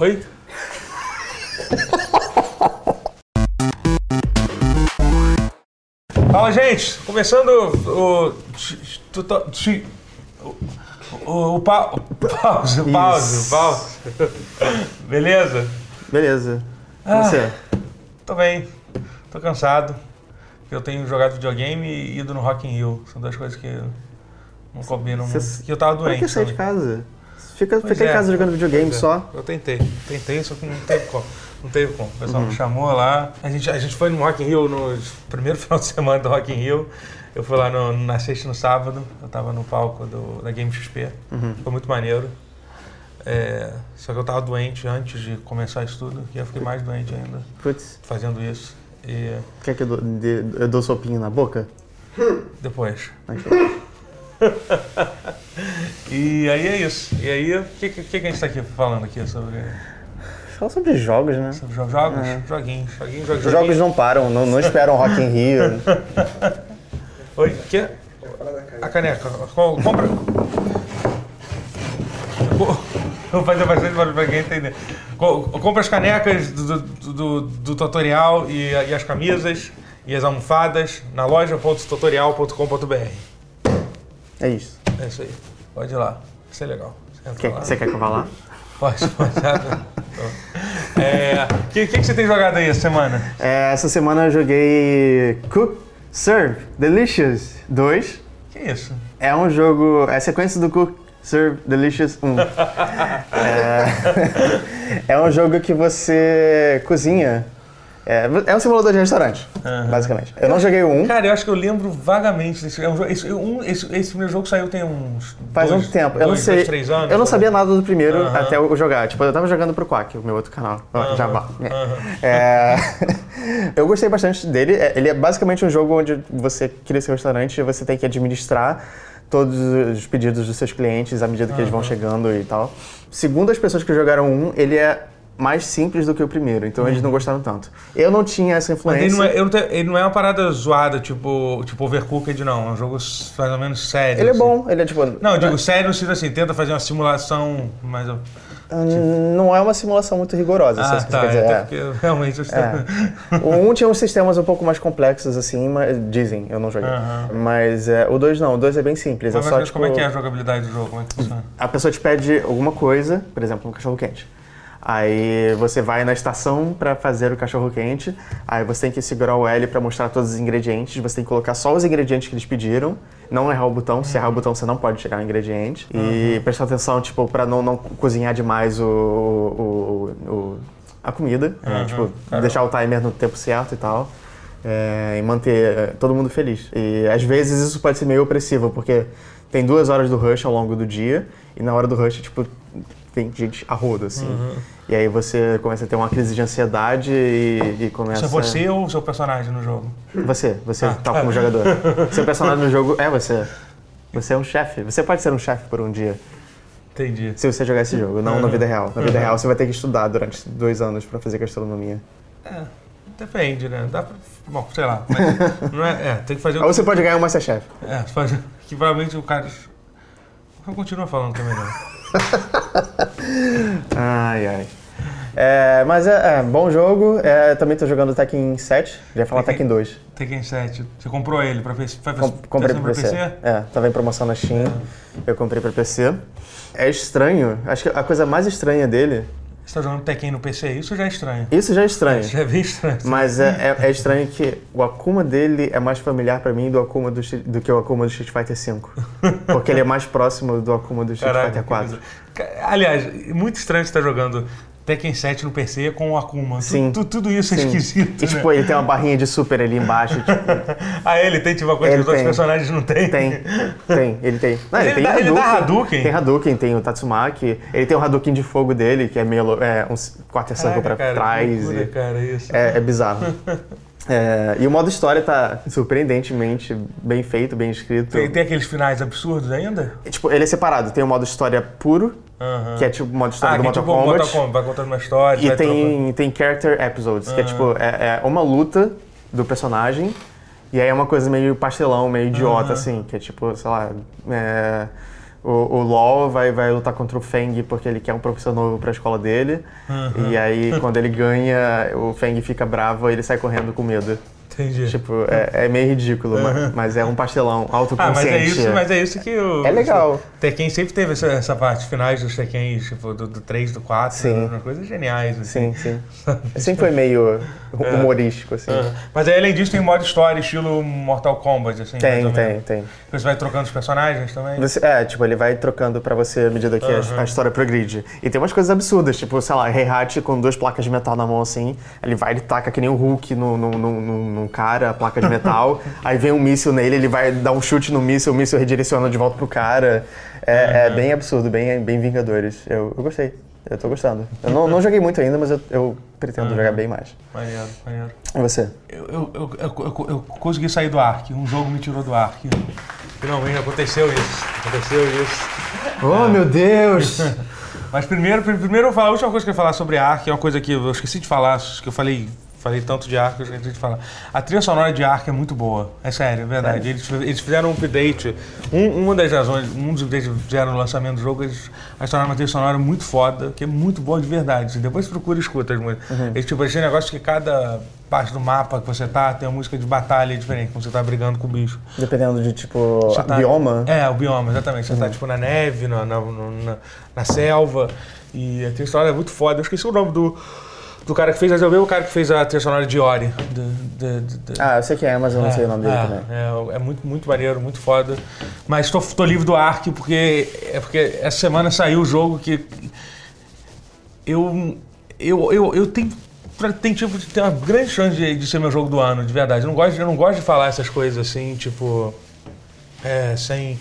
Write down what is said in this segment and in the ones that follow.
Oi? Fala, gente! Começando o. O, o, o pa- pause, pause, pause. Beleza? Beleza. E Ah. Você? Tô bem. Tô cansado. Eu tenho jogado videogame e ido no Rock in Rio. São duas coisas que não combinam Cê- muito. Que eu tava doente. que sair de casa? Fica, Pois fica é. em casa jogando videogame é. só. Eu tentei, tentei, só que não teve como. Não teve como. O pessoal Uhum. me chamou lá. A gente, a gente foi no Rock in Rio no primeiro final de semana do Rock in Rio. Eu fui lá no, na sexta e no sábado. Eu tava no palco do, da Game XP. Uhum. Foi muito maneiro. É, só que eu tava doente antes de começar isso tudo. E eu fiquei mais doente ainda Putz, fazendo isso. E quer que eu dou, de- eu dou sopinho na boca? depois. E aí é isso. E aí, o que, que, que a gente tá aqui falando aqui sobre, Fala sobre jogos, né? sobre jo- jogos? É. Joguinhos, joguinhos, joguinhos. Os jogos não param, não, não esperam Rock in Rio. Oi, que? A caneca. Co- Compra. Co- Vou fazer bastante barulho pra quem entender. Co- Compra as canecas do, do, do- do tutorial e, e as camisas e as almofadas na loja.tutorial.com.br. É isso. É isso aí. Pode ir lá. Isso é legal. Quer-. Você quer que eu vá lá? Pode, pode. O é, que, que, que você tem jogado aí essa semana? É, essa semana eu joguei Cook, Serve, Delicious 2. Que isso? É um jogo. É a sequência do Cook, Serve, Delicious 1. é, é um jogo que você cozinha. É, é um simulador de restaurante, Aham. basicamente. Eu não joguei o 1, Cara, eu acho que eu lembro vagamente desse é um jogo. Esse, um- esse, esse primeiro jogo saiu tem uns. faz dois, um tempo. Eu não dois, sei. Dois, três anos. eu não sabia nada do primeiro Aham. até eu jogar. Tipo, eu tava jogando pro Quack, o meu outro canal. Aham, Jabá. É. É, eu gostei bastante dele. É, Ele é basicamente um jogo onde você cria seu restaurante e você tem que administrar todos os pedidos dos seus clientes à medida que eles vão chegando e tal. Segundo as pessoas que jogaram um, ele é mais simples do que o primeiro, então eles não gostaram tanto. Eu não tinha essa Uhum. Mas ele influência. não, é, eu não te- ele não é uma parada zoada, tipo, tipo Overcooked, não. É um jogo mais ou menos sério. Ele é assim. bom, ele é tipo. Não, eu digo sério no sentido assim, tenta fazer uma simulação, mas. eu- hum, Não é uma simulação muito rigorosa, se é Ah, que tá. É, é. realmente. É. O 1 tinha uns sistemas um pouco mais complexos, assim, mas dizem, eu não joguei. Aham. Mas é, o 2 não, o 2 é bem simples. Mas, é só, mas tipo, como é que é a jogabilidade do jogo? Como é que funciona? A pessoa te pede alguma coisa, por exemplo, um cachorro quente. Aí você vai na estação para fazer o cachorro quente. Aí você tem que segurar o L para mostrar todos os ingredientes. Você tem que colocar só os ingredientes que eles pediram. Não errar o botão. Se errar o botão, você não pode tirar o ingrediente. E prestar atenção, tipo, para não, não cozinhar demais o, o- o- o- a comida. né? Uhum, Tipo, caramba. deixar o timer no tempo certo e tal. É, e manter é, todo mundo feliz. E às vezes isso pode ser meio opressivo, porque tem duas horas do rush ao longo do dia, e na hora do rush, tipo, tem gente a rodo, assim. Uhum. E aí você começa a ter uma crise de ansiedade e, e começa... Isso é você ou o seu personagem no jogo? Você, você Ah, tá tá. como jogador. Seu personagem no jogo é você. Você é um chefe. Você pode ser um chefe por um dia, Entendi. se você jogar esse jogo, não na Uhum. vida real. Na vida Uhum. real, você vai ter que estudar durante dois anos pra fazer gastronomia. É, depende, né? Dá pra. Bom, sei lá. Mas não é, é, tem que fazer. Ou você pode ganhar um Masterchef. É, fazer. Que provavelmente o cara. Eu continuo falando também, não. Ai, ai. É, mas é, é, bom jogo. É, também tô jogando Tekken 7. Já ia falar Tekken- Tekken 2. Tekken 7. Você comprou ele pra PC? Foi Com, comprei pra sendo PC. É, tava em promoção na Steam. Eu comprei pra PC. É estranho. Acho que a coisa mais estranha dele. Você tá jogando Tekken no PC? Isso já é estranho. Isso já é estranho. Isso já é bem estranho. Mas é, é- é estranho que o Akuma dele é mais familiar pra mim do, Akuma do, do que o Akuma do Street Fighter V. Porque ele é mais próximo do Akuma do Street Caraca, Fighter que 4. bizarro. Ca- Aliás, muito estranho você estar jogando Tekken 7 no PC com o Akuma. Tu- Sim. tu- tudo isso é Sim. esquisito. E tipo, né? ele tem uma barrinha de super ali embaixo. Tipo, Ah, ele tem tipo uma coisa Ele que os outros tem. personagens não têm? Tem, tem, ele tem. Não, Ele dá- ele dá Hadouken? Tem Hadouken, tem o Tatsumaki. Ele tem o Hadouken de fogo dele, que é meio é, um quarter circle pra cara, trás. loucura, e- cara, isso. é, é bizarro. É, e o modo história tá surpreendentemente bem feito, bem escrito. Tem, tem aqueles finais absurdos ainda? E, Tipo, ele é separado. Tem o modo história puro, Aham. que é tipo o modo história ah, do que Mortal tipo, Mortal Kombat. Kombat, vai contando uma história, E trocando. tem, tem character episodes, que é tipo, é, é uma luta do personagem, e aí é uma coisa meio pastelão, meio idiota, Aham. assim, que é tipo, sei lá, é, o, o LOL vai, vai lutar contra o Feng porque ele quer um professor novo pra escola dele. E aí, quando ele ganha, o Feng fica bravo e ele sai correndo com medo. Entendi. Tipo, é, é meio ridículo, ma- mas é um pastelão ah, autoconsciente. mas é isso, mas é isso que o. É legal. Tekken sempre teve essa, essa parte finais dos Tekken, tipo, do, do 3, do 4, Sim. né, coisas geniais. Assim. Sim, sim. Sempre foi meio humorístico, assim. Ah, Mas aí, além disso, tem modo história, estilo Mortal Kombat, assim. Tem, tem, tem. Você vai trocando os personagens também? Você- é, tipo, ele vai trocando pra você à medida que a- a, história progride. E tem umas coisas absurdas, tipo, sei lá, Heihachi com duas placas de metal na mão assim, ele vai e taca que nem o Hulk no, num cara, a placa de metal, aí vem um míssil nele, ele vai dar um chute no míssil, o míssil redireciona de volta pro cara. É, é bem absurdo, bem, bem Vingadores. Eu, eu gostei. Eu tô gostando. Eu não, não joguei muito ainda, mas eu, eu pretendo jogar bem mais. Maneiro, maneiro. E você? Eu, eu, eu, eu, eu- consegui sair do Ark, um jogo me tirou do Ark. Finalmente aconteceu isso. Aconteceu isso. Oh, meu Deus! Mas primeiro, pr- primeiro eu vou falar, a última coisa que eu ia falar sobre Ark é uma coisa que eu esqueci de falar, que eu falei, falei tanto de Ark, eu esqueci de falar. A trilha sonora de Ark é muito boa, é sério, é verdade. Eles, eles fizeram um update, um, uma das razões, um dos updates que fizeram no lançamento do jogo, eles adicionaram uma trilha sonora muito foda, que é muito boa de verdade. Depois procura e escuta as músicas. Eles, tipo, esse negócio que cada parte do mapa que você tá tem uma música de batalha diferente, quando você tá brigando com o bicho. Dependendo de, tipo, tá- bioma. É, o bioma, exatamente. Você tá tipo na neve, na, na, na, na selva. E a trilha sonora é muito foda. Eu esqueci o nome do, do cara que fez, eu vi o cara que fez a trilha sonora de Ori. De, de, de- Ah, eu sei quem é, mas eu não sei o nome dele é, também. É, é muito, muito maneiro, muito foda. Mas tô, tô livre do Ark porque, é porque essa semana saiu o jogo que eu, eu, eu, eu tenho, tem, tipo, tem uma grande chance de, de ser meu jogo do ano, de verdade. Eu não gosto, eu não gosto de falar essas coisas assim, tipo, é, sem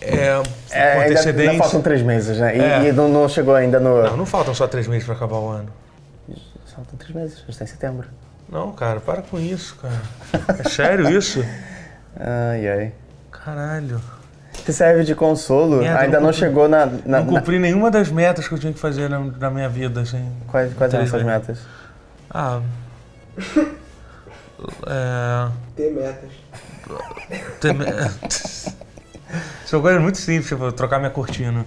é, É, com ainda, antecedência. ainda faltam três meses, né? E, É. e não, não chegou ainda no. Não, não faltam só três meses pra acabar o ano. Faltam três meses, já está em setembro. Não, cara, para com isso, cara. É sério isso? Ai, ai. Caralho. Se serve de consolo, Merda, ainda não não cumpri- chegou na. na, Não na- cumpri nenhuma das metas que eu tinha que fazer na, na minha vida, assim. Quais, quais eram meses. metas? Ah. É. Ter metas. Tem... São coisas muito simples, tipo, trocar minha cortina.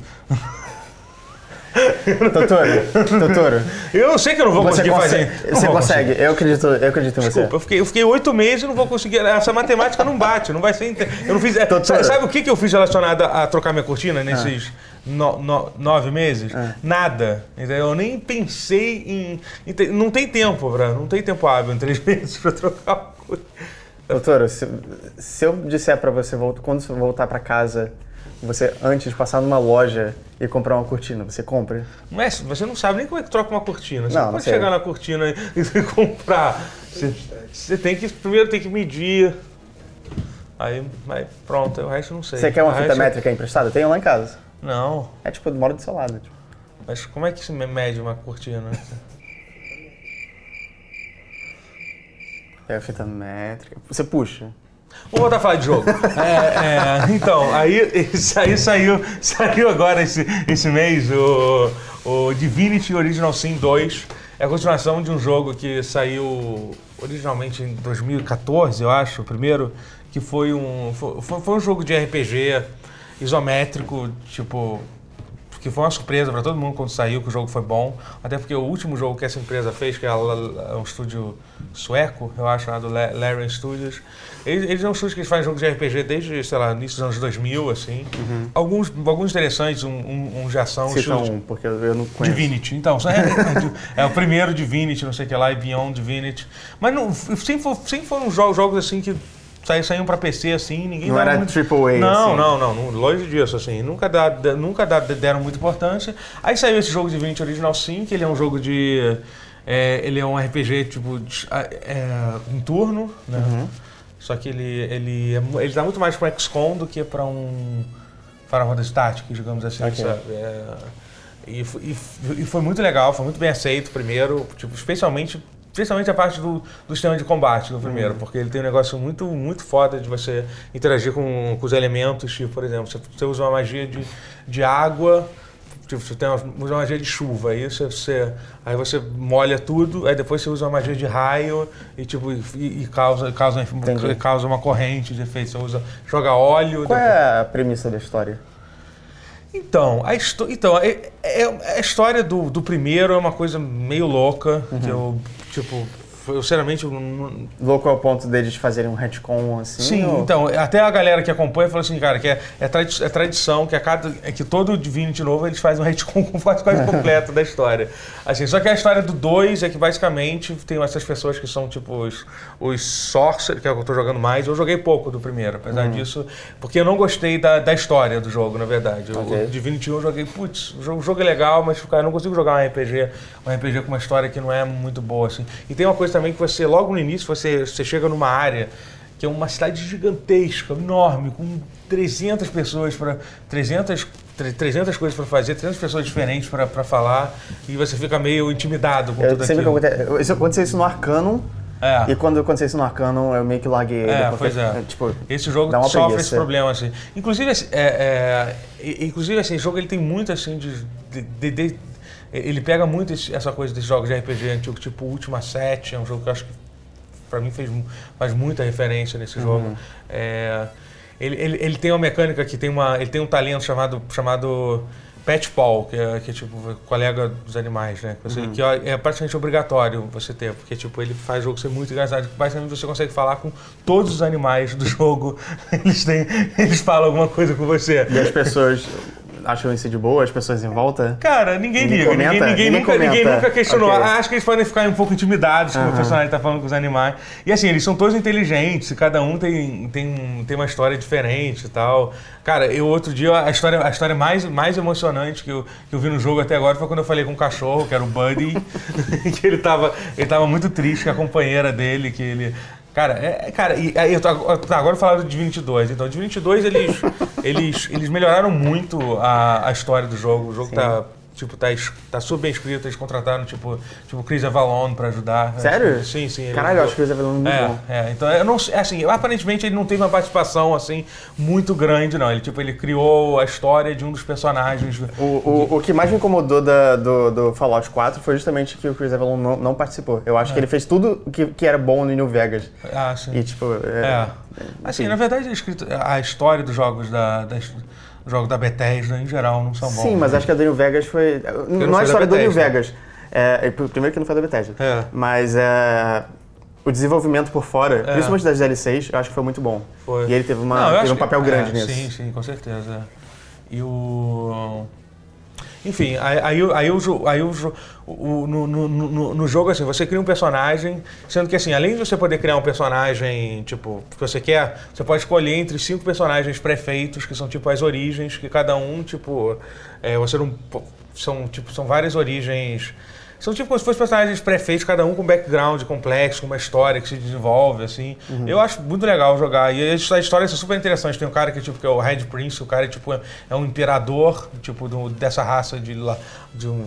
Totoro, Totoro, Eu sei que eu não vou você conseguir consegue. fazer. Não Você consegue, eu acredito, eu acredito em você. Desculpa, eu fiquei, eu fiquei oito meses e não vou conseguir. Essa matemática não bate, não vai ser. Eu não fiz. é, Doutora. sabe, o que, que eu fiz relacionado a, trocar minha cortina nesses no- no- nove meses? Nada. Entendeu? Eu nem pensei em. não tem tempo, pra, não tem tempo hábil em três meses pra trocar uma cortina. Totoro, se, se eu disser pra você, quando você voltar pra casa, você antes de passar numa loja e comprar uma cortina, você compra? Mas você não sabe nem como é que troca uma cortina. Você Não, não, pode sei. chegar na cortina e, comprar. Você, você tem que. Primeiro tem que medir. Aí, aí pronto, o resto não sei. Você quer uma O fita resto- métrica emprestada? Eu tenho lá em casa. Não. É tipo, mora do seu lado. Tipo. Mas como é que se mede uma cortina? É a fita métrica. Você puxa. Vamos voltar a falar de jogo. É, é, então, aí, aí saiu, saiu agora esse, esse mês o, o Divinity Original Sin 2. É a continuação de um jogo que saiu originalmente em 2014, eu acho, o primeiro, que foi um, foi, foi- um jogo de RPG isométrico, tipo, que foi uma surpresa para todo mundo quando saiu, que o jogo foi bom. Até porque o último jogo que essa empresa fez, que é a- um estúdio sueco, eu acho, chamado La- Larian Studios, eles, eles é um estúdio que fazem jogos de RPG desde, sei lá, início dos anos 2000, assim. Alguns, alguns interessantes, um, um, um de ação, Cita de- um, porque eu não conheço. Divinity. Então, é, é, o primeiro Divinity, não sei o que lá, e Beyond Divinity. Mas não, sempre, for- sempre foram jogos, jogos assim que saíam, saíam pra PC assim, ninguém Não era muito- triple A, Não, assim. não, não, não, longe disso, assim. Nunca, dá, nunca dá- deram muita importância. Aí saiu esse jogo Divinity Original Sin, que ele é um jogo de. é, ele é um RPG tipo de, é, em turno, né? Uhum. Só que ele, ele, é, ele dá muito mais para XCOM do que para um Final Fantasy Tactics, digamos assim, Ok. sabe? É, e, e e foi muito legal, foi muito bem aceito primeiro, tipo, especialmente, especialmente a parte do, do sistema de combate do primeiro, porque ele tem um negócio muito, muito foda de você interagir com, com os elementos, tipo, por exemplo, você, você usa uma magia de, de água, tipo, você tem uma, usa uma magia de chuva, aí você, você- aí você molha tudo, aí depois você usa uma magia de raio e tipo e, e causa, causa, Entendi. causa uma corrente de efeito. Você usa, joga óleo. Qual depois- é a premissa da história? Então, a, então é, é- a história do, do primeiro é uma coisa meio louca, que eu, tipo, eu sinceramente eu não, Louco ao ponto deles fazerem um retcon assim? Sim, ou- então, até a galera que acompanha falou assim, cara, que é, é, tradi- é tradição, que a cada. É que todo Divinity novo eles fazem um retcon quase, quase completo da história. Assim, só que a história do 2 é que basicamente tem essas pessoas que são tipo os, os Sorcerer, que é o que eu tô jogando mais. Eu joguei pouco do primeiro, apesar Uhum. disso, porque eu não gostei da, da história do jogo, na verdade. O- Ok. O Divinity 1 eu joguei, putz, o jogo, jogo é legal, mas cara, eu não consigo jogar um RPG, um RPG com uma história que não é muito boa, assim. E tem uma coisa também que você, logo no início, você, você chega numa área que é uma cidade gigantesca, enorme, com 300 pessoas para 300 tre- 300 coisas para fazer, 300 pessoas diferentes para falar e você fica meio intimidado com Eu tudo que aquilo. acontece, isso aconteceu isso no Arcanum, É. e quando aconteceu isso no Arcanum, eu meio que larguei ele. É, pois é. Tipo, Esse jogo sofre preguiça. esse problema, assim. Inclusive, esse- é, é, inclusive esse jogo ele tem muito, assim, de- de- de- ele pega muito esse- essa coisa desses jogos de RPG antigo, tipo Ultima 7, é um jogo que eu acho que pra mim fez, faz muita referência nesse Uhum. jogo. É, ele, ele, ele tem uma mecânica que tem uma... Ele tem um talento chamado... chamado Pet Paul, que é, que é tipo colega dos animais, né? Que, você- Uhum. que é é praticamente obrigatório você ter, porque tipo, ele faz o jogo ser muito engraçado. Basicamente você consegue falar com todos os animais do jogo. Eles têm, eles falam alguma coisa com você. e as pessoas acham isso de boa, as pessoas em volta? Cara, ninguém, Ninguém liga, comenta? ninguém, ninguém, Ninguém nunca, ninguém nunca questionou. Ok. Ah, Acho que eles podem ficar um pouco intimidados com o personagem tá falando com os animais. E assim, eles são todos inteligentes, e cada um tem, tem, tem uma história diferente e tal. Cara, eu outro dia, a história, a história mais, mais emocionante que eu, que eu vi no jogo até agora foi quando eu falei com um cachorro, que era o Buddy, que ele tava, ele tava muito triste com a companheira dele, que ele. Cara, é, é- cara, e aí eu tô, tá, agora eu falar do Divinity 2. Então, o Divinity 2, eles, eles, eles melhoraram muito a, a história do jogo. O jogo tá, tipo, tá, tá super bem escrito. Eles contrataram, tipo, tipo Chris Avalon pra ajudar. Sério? Sim, sim. ele- Caralho, eu acho que o Velão é muito é, bom. é, então eu não sei, assim, aparentemente ele não teve uma participação assim muito grande, não. Ele tipo ele criou a história de um dos personagens. O, o, o que mais me incomodou da- do, do Fallout 4 foi justamente que o Chris Avalon não, não participou. Eu É. acho que ele fez tudo que, que era bom no New Vegas. Ah, sim. E, tipo, É. é, Assim, enfim. na verdade, a, a história dos jogos da, dos jogos da Bethesda em geral não são bons. Sim, mas né? acho que a do New Vegas foi. Não, foi é a da história do New Bethesda. Vegas. É, é, primeiro que não foi da Bethesda. É. Mas é, o desenvolvimento por fora, É. principalmente das DLCs, eu acho que foi muito bom. Foi. E ele teve, uma, Não, teve um papel que- grande é, nisso. Sim, sim, com certeza. E o. Enfim, aí, aí, o- aí, jo- o- no, no, no, no jogo, assim, você cria um personagem, sendo que, assim, além de você poder criar um personagem, tipo, que você quer, você pode escolher entre cinco personagens prefeitos, que são, tipo, as origens, que cada um, tipo, é, você não... São, tipo, são várias origens... São tipo como se fossem personagens prefeitos, cada um com um background complexo, com uma história que se desenvolve, assim. Uhum. Eu acho muito legal jogar. E a his- a história é super interessante. Tem um cara que, tipo, que é o Red Prince, o cara tipo, é, um imperador, tipo, do- dessa raça de, de um.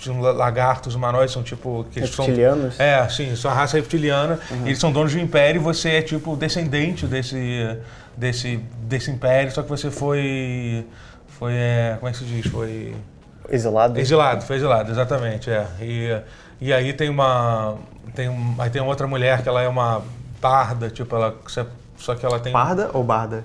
De um la- lagartos humanoides, são tipo. Que eles são, Reptilianos? é, sim, são a raça reptiliana. Eles são donos de um império e você é tipo descendente desse, desse, desse império, só que você foi. Foi. é, como é que se diz? Foi. Exilado? Exilado, foi exilado, exatamente, é. E, e aí tem uma. Tem um, aí tem outra mulher que ela é uma barda, tipo, ela. Só que ela tem. Parda ou barda?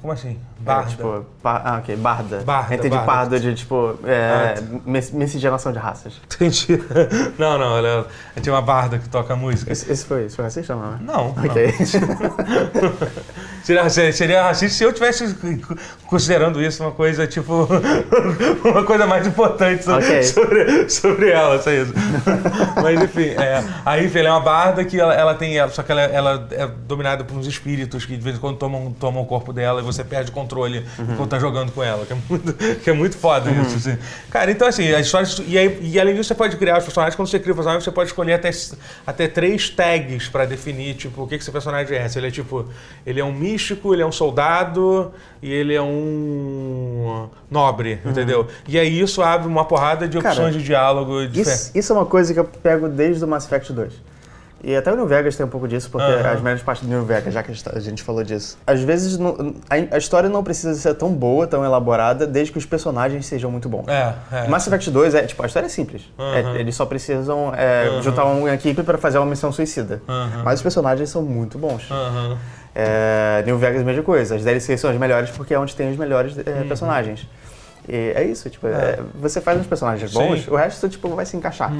Como assim? É, Barda. tipo, pa- ah, ok, barda. Barda, Entendi barda. pardo de, tipo, é, Ah, mis- miscigenação de raças. Entendi. Não, não, ela, ela tem uma barda que toca música. Esse, esse foi, esse foi racista, não, né? Não, não. Ok. Seria, seria- seria racista se eu tivesse considerando isso uma coisa, tipo, uma coisa mais importante sobre, Ok. sobre, sobre ela, só isso. Mas enfim, é, a ela é uma barda que ela, ela tem, só que ela, ela é dominada por uns espíritos que de vez em quando tomam, tomam o corpo dela e você perde o controle enquanto tá jogando com ela, que é muito, que é muito foda isso, assim. Cara, então assim, a história, e, aí, e além disso você pode criar os personagens, quando você cria o personagem você pode escolher até, até três tags pra definir, tipo, o que que esse personagem é. Se ele é tipo, ele é um místico, ele é um soldado e ele é um nobre, entendeu? E aí isso abre uma porrada de Cara, opções de diálogo diferentes. Isso, isso é uma coisa que eu pego desde o Mass Effect 2. E até o New Vegas tem um pouco disso, porque Aham. as melhores partes do New Vegas, já que a gente, falou disso. Às vezes não- a, a história não precisa ser tão boa, tão elaborada, desde que os personagens sejam muito bons. É, é. Mass Effect 2 é, tipo, a história é simples. Aham. É, eles só precisam é, juntar uma equipe para fazer uma missão suicida. Mas os personagens são muito bons. É, New Vegas, mesma coisa. As DLCs são as melhores porque é onde tem os melhores é, Uhum. personagens. E é isso, tipo, é, você faz uns personagens Sim. bons, o resto, tipo, vai se encaixar.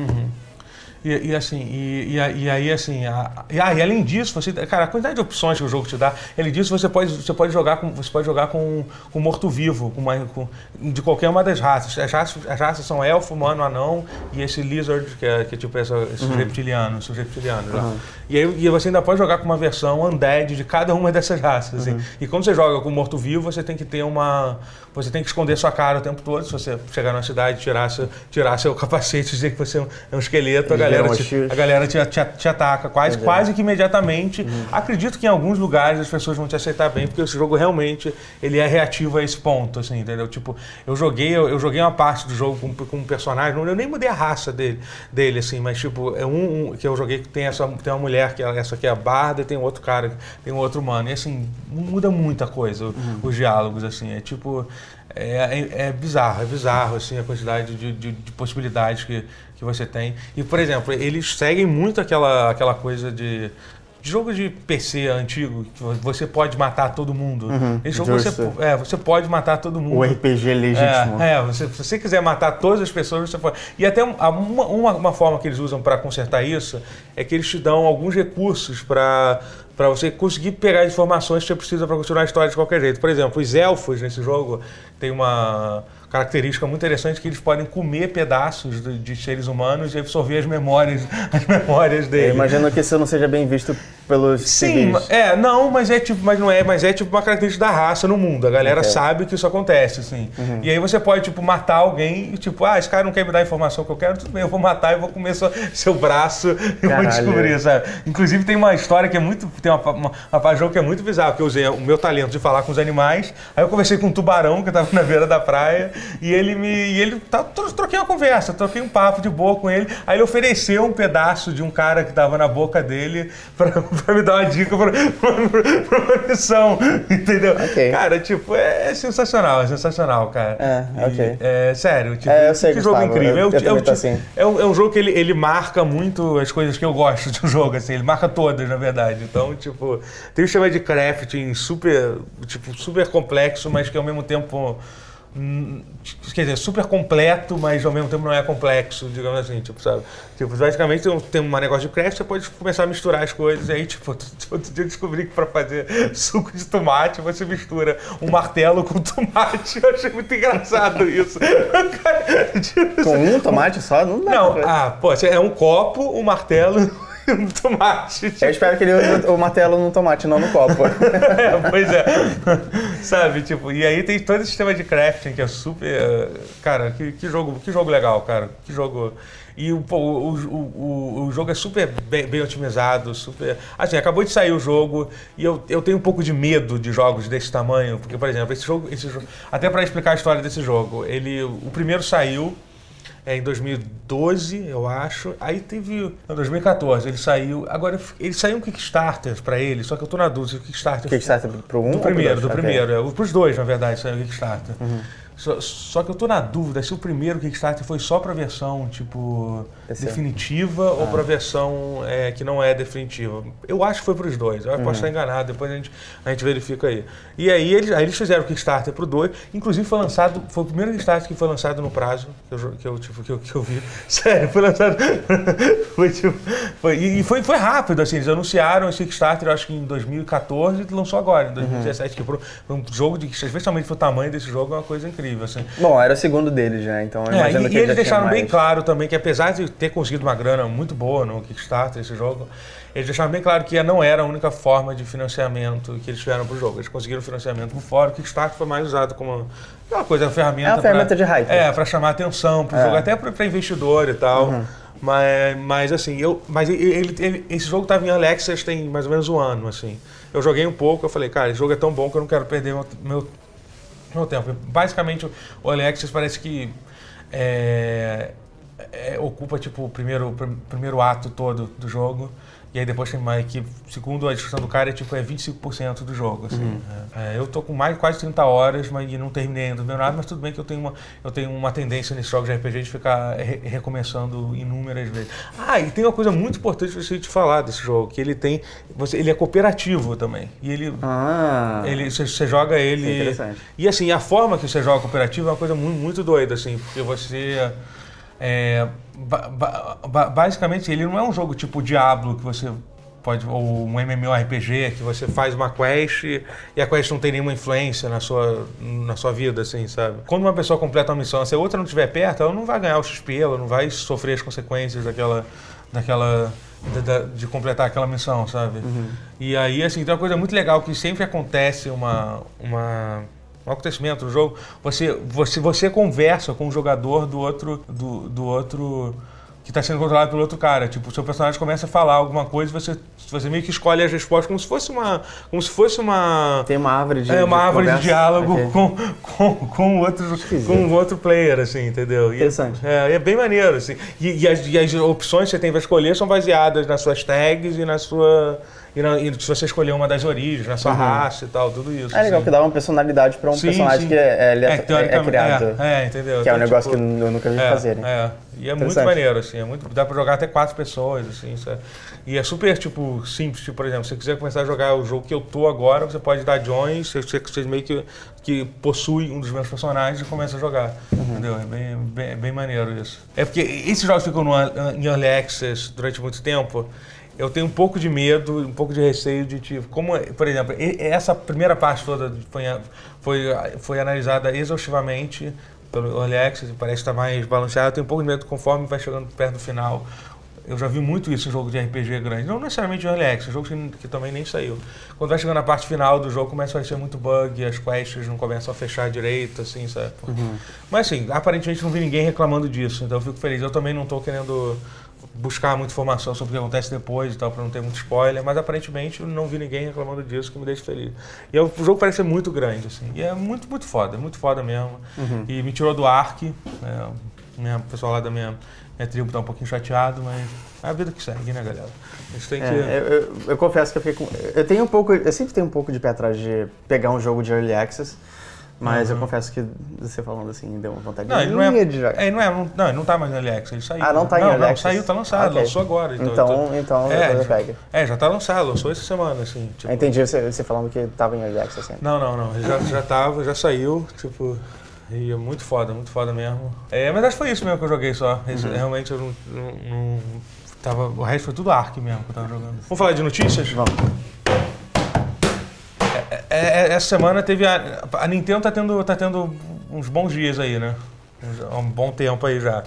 E, e assim, e, e, aí assim, a, e, ah, e além disso, você, cara, a quantidade de opções que o jogo te dá, além disso, você pode, você pode jogar com, você pode jogar com, com morto-vivo, com, uma- com- de qualquer uma das raças. As raças, as raças são elfo, humano, anão e esse lizard, que é, que é tipo essa, esses reptilianos, esses reptilianos lá. E aí e você ainda pode jogar com uma versão undead de cada uma dessas raças. assim. E quando você joga com morto-vivo, você tem que ter uma. Você tem que esconder sua cara o tempo todo. Se você chegar na cidade, tirar seu, tirar seu capacete e dizer que você é um, é esqueleto, a galera, te, a galera te, te, te ataca quase, Entendi. quase que imediatamente. Acredito que em alguns lugares as pessoas vão te aceitar bem, porque esse jogo realmente ele é reativo a esse ponto, assim, entendeu? Tipo, eu joguei, eu, eu joguei uma parte do jogo com, com um personagem, eu nem mudei a raça dele, dele assim, mas tipo, é um, um que eu joguei que tem essa tem uma mulher que é- essa aqui é a Barda e tem outro cara, tem um outro mano. E assim, muda muita coisa o- os diálogos assim, é tipo é, é, é bizarro, é bizarro assim a quantidade de, de- de possibilidades que, que você tem. E por exemplo, eles seguem muito aquela aquela coisa de de jogo de PC antigo, que você pode matar todo mundo. Esse jogo você, é, você pode matar todo mundo. O RPG legítimo. É, é você, se você quiser matar todas as pessoas, você pode. E até um- uma, uma, uma forma que eles usam para consertar isso é que eles te dão alguns recursos para para você conseguir pegar as informações que você precisa para continuar a história de qualquer jeito. Por exemplo, os elfos nesse jogo têm uma característica muito interessante que eles podem comer pedaços de, de seres humanos e absorver as memórias, as memórias Eu deles. imagino que isso não seja bem visto pelos Sim, civis. é, não, mas é tipo, mas não é, mas é tipo uma característica da raça no mundo. A galera Ok. sabe que isso acontece, assim. E aí você pode, tipo, matar alguém e, tipo, ah, esse cara não quer me dar a informação que eu quero, tudo bem, eu vou matar e vou comer seu, seu braço e vou descobrir, sabe? Inclusive tem uma história que é muito. Tem uma, uma, uma jogo que é muito bizarra, que eu usei o meu talento de falar com os animais. Aí eu conversei com um tubarão que tava na beira da praia e ele me. E ele tá, tro- troquei uma conversa, troquei um papo de boa com ele. Aí ele ofereceu um pedaço de um cara que tava na boca dele pra, pra me dar uma dica pra, pra, pra uma missão. Entendeu? Ok. Cara, tipo, é sensacional, é sensacional, cara. É, E, ok. é sério, tipo, É, eu sei, que jogo Gustavo, incrível. eu- É o eu ti- é o também tô ti- assim. é um, é um jogo que ele, ele marca muito as coisas que eu gosto de um jogo, assim, ele marca todas, na verdade. Então, tipo, tem um sistema de crafting super, tipo, super complexo, mas que ao mesmo tempo. Hum, Quer dizer, super completo, mas ao mesmo tempo não é complexo, digamos assim, tipo, sabe? Tipo, basicamente tem um, tem um negócio de craft, você pode começar a misturar as coisas, e aí, tipo, outro dia eu descobri que pra fazer suco de tomate, você mistura um martelo com tomate. Eu achei muito engraçado isso. Com um tomate só, não dá não, ah, pô, é um copo, um martelo tomate. Eu espero que ele use o martelo no tomate, não no copo. É, pois é. Sabe, tipo, e aí tem todo esse sistema de crafting que é super. eh, Cara, que, que jogo, que jogo legal, cara. Que jogo. E o, o, o, o jogo é super bem, bem otimizado, super. Assim, acabou de sair o jogo e eu, eu tenho um pouco de medo de jogos desse tamanho, porque, por exemplo, esse jogo. Esse jogo até para explicar a história desse jogo, ele. O primeiro saiu. É, em 2012, eu acho. Aí teve. Não, 2014, ele saiu. Agora, ele saiu um Kickstarter pra ele, só que eu tô na dúvida se o Kickstarter. Kickstarter pro um Do primeiro, do primeiro. É, pros dois, na verdade, saiu o Kickstarter. Só, só que eu tô na dúvida se o primeiro Kickstarter foi só pra versão, tipo, PC. definitiva ou pra versão é, que não é definitiva. Eu acho que foi pros dois. Eu posso estar enganado, depois a gente, a gente verifica aí. E aí eles, aí eles fizeram o Kickstarter pro dois. Inclusive foi lançado, foi o primeiro Kickstarter que foi lançado no prazo que eu, que eu, tipo, que eu, que eu vi. Sério, foi lançado. foi, tipo, foi, e foi, foi rápido, assim, eles anunciaram esse Kickstarter, eu acho que em 2014 e lançou agora, em 2017, que foi um jogo de, especialmente pro tamanho desse jogo, é uma coisa incrível, assim. Bom, era o segundo deles já, então É, e, e ele eles deixaram bem mais. claro também que apesar de ter conseguido uma grana muito boa no Kickstarter, esse jogo, eles deixaram bem claro que não era a única forma de financiamento que eles tiveram pro jogo. Eles conseguiram financiamento por fora, o Kickstarter foi mais usado como uma coisa, uma ferramenta. É uma ferramenta de hype. É, para chamar atenção pro É. Uhum. jogo, até para investidor e tal. Mas, mas assim, eu, mas ele, ele- esse jogo estava em Access tem mais ou menos um ano, assim. Eu joguei um pouco, eu falei, cara, esse jogo é tão bom que eu não quero perder meu, meu, meu tempo. Basicamente, o Access parece que é, é, o- ocupa tipo o primeiro, pr- primeiro ato todo do jogo. E aí depois tem mais que, segundo a descrição do cara, é tipo é 25% do jogo. Assim, É, é, eu tô com mais quase 30 horas, mas e não terminei ainda o meu nada, mas tudo bem que eu tenho uma, eu tenho uma tendência nesses jogos de RPG de ficar re- recomeçando inúmeras vezes. Ah, e tem uma coisa muito importante que eu esqueci de falar desse jogo, que ele tem. Você, ele é cooperativo também. E ele. Ah, Ele, você, você joga ele. É interessante. E assim, a forma que você joga cooperativo é uma coisa muito, muito doida, assim, porque você. É, ba- ba- ba- basicamente, ele não é um jogo tipo Diablo que você pode. ou um MMORPG que você faz uma quest e a quest não tem nenhuma influência na sua, na sua vida, assim, sabe? Quando uma pessoa completa uma missão, se a outra não estiver perto, ela não vai ganhar o XP, ela não vai sofrer as consequências daquela. daquela da- da- de completar aquela missão, sabe? E aí, assim, tem uma coisa muito legal que sempre acontece uma, uma, um acontecimento no jogo. Você, você, você conversa com o jogador do outro, do, do outro que está sendo controlado pelo outro cara. Tipo, o seu personagem começa a falar alguma coisa e você, você meio que escolhe as respostas como se fosse uma, como se fosse uma tem uma árvore de é uma de árvore de conversa. diálogo Ok. com, com, com, outro, Esquisito. com um outro player, assim, entendeu? E Interessante. É, é bem maneiro, assim. E, e as, e as opções que você tem para escolher são baseadas nas suas tags e na sua. E, na, e se você escolher uma das origens, na sua raça e tal, tudo isso. É legal assim. que dá uma personalidade pra um Sim, personagem sim. que é, ele é, é, teoricamente, criado. É, é, entendeu? Que é um Então, negócio tipo, que eu nunca vi é, fazerem. É, e é muito maneiro, assim, é muito, dá pra jogar até quatro pessoas, assim, sabe? E é super, tipo, simples, tipo, por exemplo, se você quiser começar a jogar o jogo que eu tô agora, você pode dar joins, você, você, meio que, que possui um dos meus personagens e começa a jogar, Uhum. entendeu? É bem, bem, é bem maneiro isso. É porque esses jogos ficam no, em Early Access durante muito tempo, eu tenho um pouco de medo, um pouco de receio de tipo, como, por exemplo, essa primeira parte toda foi, foi, foi analisada exaustivamente pelo e parece estar mais balanceado. Eu tenho um pouco de medo conforme vai chegando perto do final. Eu já vi muito isso em jogo de RPG grande. Não necessariamente Early Access, jogo que, que também nem saiu. Quando vai chegando na parte final do jogo, começa a ser muito bug, as quests não começam a fechar direito, assim, sabe? Mas assim, aparentemente não vi ninguém reclamando disso, então eu fico feliz. Eu também não estou querendo buscar muita informação sobre o que acontece depois e tal, para não ter muito spoiler, mas aparentemente eu não vi ninguém reclamando disso, que me deixa feliz. E é- o jogo parece ser muito grande, assim, e é muito, muito foda, muito foda mesmo. E me tirou do Ark, né, o pessoal lá da minha, minha tribo tá um pouquinho chateado, mas é a vida que segue, né, galera? A gente tem que... É, eu, eu- eu confesso que eu fiquei com. Eu tenho um pouco. Eu sempre tenho um pouco de pé atrás de pegar um jogo de early access. Mas eu confesso que você falando assim, deu uma vontade Não, ele não é, de jogar. é, não é, não, não, ele não tá mais no Early Access, ele saiu. Ah, não tá em não, Early não, saiu, tá lançado, Ok. lançou agora. Então, Então, então é, eu pego. é, já tá lançado, lançou essa semana, assim. Tipo, Eu entendi você, você falando que tava em early access ainda. Não, não, não. Ele já, já tava, já saiu, tipo. E é muito foda, muito foda mesmo. É, mas acho que foi isso mesmo que eu joguei só. Esse- Uhum. Realmente eu não, não, não tava. O resto foi tudo Ark mesmo que eu tava jogando. Vamos falar de notícias? Vamos. É, é, essa semana teve a. A Nintendo tá tendo, tá tendo uns bons dias aí, né? Há um bom tempo aí já.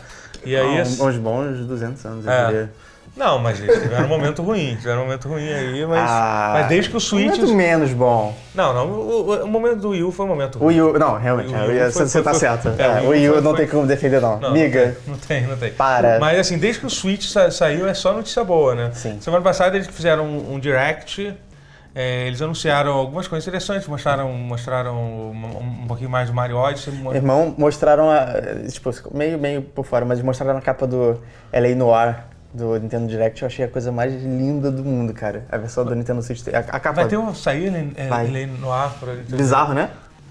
E aí. Ah, uns bons 200 anos, eu É. Não, mas eles tiveram um momento ruim. Tiveram um momento ruim aí, mas. Ah, mas desde que o Switch. Muito menos bom. Não, não. O, o- o momento do Wii U foi um momento O ruim. Wii U, não, realmente, O Wii U você tá foi- certo. é, É, o o Wii U não foi- tem como defender, não. Não, Miga, Não tem, não tem. Para. Mas assim, desde que o Switch sa- saiu é só notícia boa, né? Sim. Semana passada eles fizeram um, um direct. É, eles anunciaram algumas coisas interessantes, mostraram, mostraram um, um pouquinho mais do Mario Odyssey. mo- irmão, mostraram a. Tipo, meio, meio por fora, mas mostraram a capa do LA Noir do Nintendo Direct. Eu achei a coisa mais linda do mundo, cara. A versão do Nintendo Switch. A, a capa. Vai ter um sair ele, é, Vai. ele no ar pra Bizarro, né?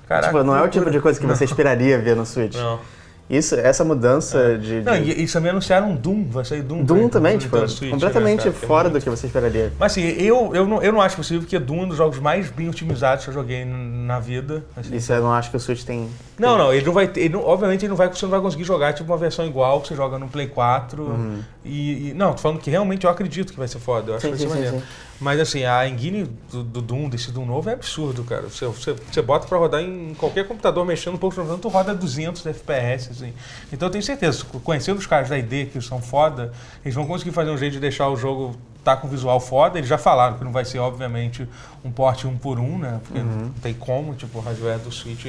Caraca, tipo, não é o tipo de coisa que você esperaria ver no Switch. Não. Isso, essa mudança de. Não, de- e, e também anunciaram Doom, vai sair Doom. Doom pra- também, tipo, Switch, completamente né? Que é fora muito- do que você esperaria. Mas assim, eu, eu, não, eu não acho possível, porque Doom é um dos jogos mais bem otimizados que eu joguei na vida. assim. Isso eu não acho que o Switch tem. Não, não, ele não vai ter. ele não- obviamente ele não vai, você não vai conseguir jogar tipo uma versão igual que você joga no Play 4. E, e- Não, tô falando que realmente eu acredito que vai ser foda. Eu acho Sim, que vai ser sim, sim, maneiro. Mas assim, a engine do, do Doom, desse Doom novo, é absurdo, cara. Você, você, você bota pra rodar em qualquer computador mexendo um pouco, tu roda 200 FPS, assim. Então eu tenho certeza, conhecendo os caras da ID que são foda, eles vão conseguir fazer um jeito de deixar o jogo tá com visual foda. Eles já falaram que não vai ser, obviamente, um porte um por um, né? Porque não tem como, tipo, o hardware do Switch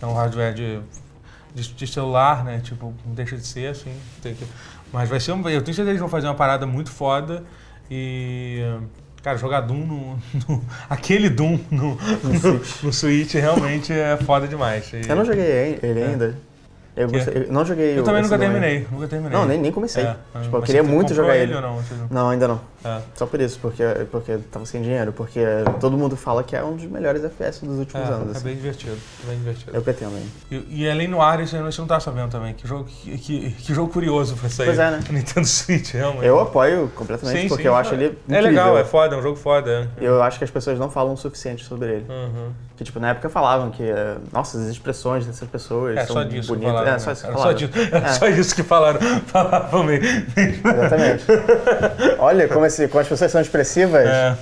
é um hardware de, de, de celular, né? Tipo, não deixa de ser, assim. Que... Mas vai ser um... Eu tenho certeza que eles vão fazer uma parada muito foda e... Cara, jogar Doom no... no- aquele Doom no, no, no Switch realmente é foda demais. E- Eu não joguei ele ainda. Eu, Que é? gostei- eu não joguei Eu também nunca terminei, nunca terminei. Não, nem, nem comecei. É, Tipo, eu queria muito jogar ele ele. não- Não, ainda não. É. Só por isso, porque, porque eu tava sem dinheiro. Porque todo mundo fala que é um dos melhores FPS dos últimos É, anos. é assim. bem divertido, bem divertido. Eu pretendo ainda. E, e além no ar, isso você não tá sabendo também. Que jogo, que, que, que jogo curioso pra sair. Pois é, né? Nintendo Switch, realmente. Eu apoio completamente, Sim, porque sim, eu acho ele É incrível. legal, é foda, é um jogo foda. é. Eu acho que as pessoas não falam o suficiente sobre ele. Uhum. Que, tipo, na época falavam que, eh, nossa, as expressões dessas pessoas É são só disso bonitas. falaram. é, só né? isso que Era só disso, era só isso que falaram. Falavam meio. Exatamente. Olha como, esse, como as pessoas são expressivas. É.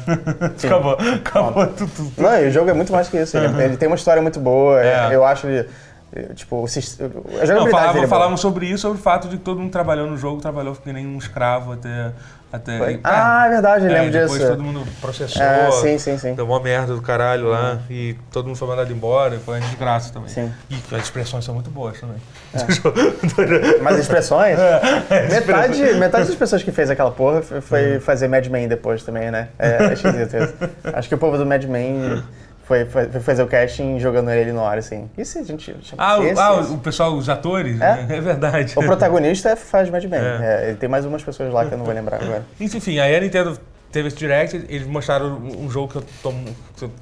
Acabou, acabou tudo. Não, e o jogo é muito mais que isso. Ele, ele tem uma história muito boa. É. Eu acho ele. eh, Tipo, a Não, jogabilidade dele é sobre isso, sobre o fato de que todo mundo trabalhou no jogo, trabalhou que nem um escravo até. Até Foi? Ah, é verdade, eu é, lembro depois disso. todo mundo processou. É, sim, sim, sim. Deu uma merda do caralho lá e todo mundo foi mandado embora foi uma desgraça também. Sim. E as expressões são muito boas também. Mas as expressões. É, metade, metade das pessoas que fez aquela porra foi- Uhum. fazer Mad Men depois também, né? É, é esquisito isso. Acho que o povo do Mad Men foi, foi, foi fazer o casting jogando ele no ar, assim. Isso a gente. Ah, o, esse- ah, esse- o pessoal, os atores? É? né? É verdade. O protagonista faz Mad Men. É. É, ele tem mais umas pessoas lá que eu não vou lembrar agora. Enfim, aí a Nintendo teve esse direct, eles mostraram um jogo que eu, tô,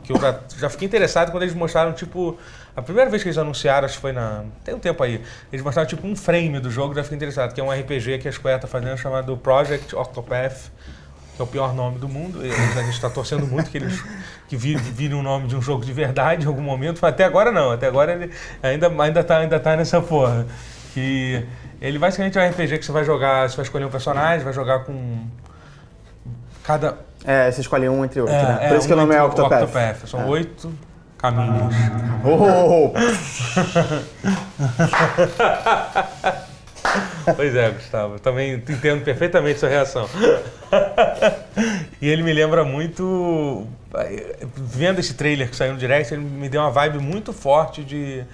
que eu já, já fiquei interessado quando eles mostraram, tipo, a primeira vez que eles anunciaram, acho que foi na. Tem um tempo aí, eles mostraram tipo um frame do jogo, já fiquei interessado, que é um RPG que a Square tá fazendo chamado Project Octopath. Que é o pior nome do mundo. A gente está torcendo muito que eles que vi- virem o nome de um jogo de verdade em algum momento. Mas até agora não. Até agora ele ainda, ainda, tá, ainda tá nessa porra. Que ele basicamente é um RPG que você vai jogar, você vai escolher um personagem, vai jogar com cada. É, você escolhe um entre outros, É, né? é, Por isso que o um nome é entre- Octopath. São É. oito caminhos. Oh, Pois é, Gustavo. Também entendo perfeitamente sua reação. e ele me lembra muito. Vendo esse trailer que saiu no direct, ele me deu uma vibe muito forte de,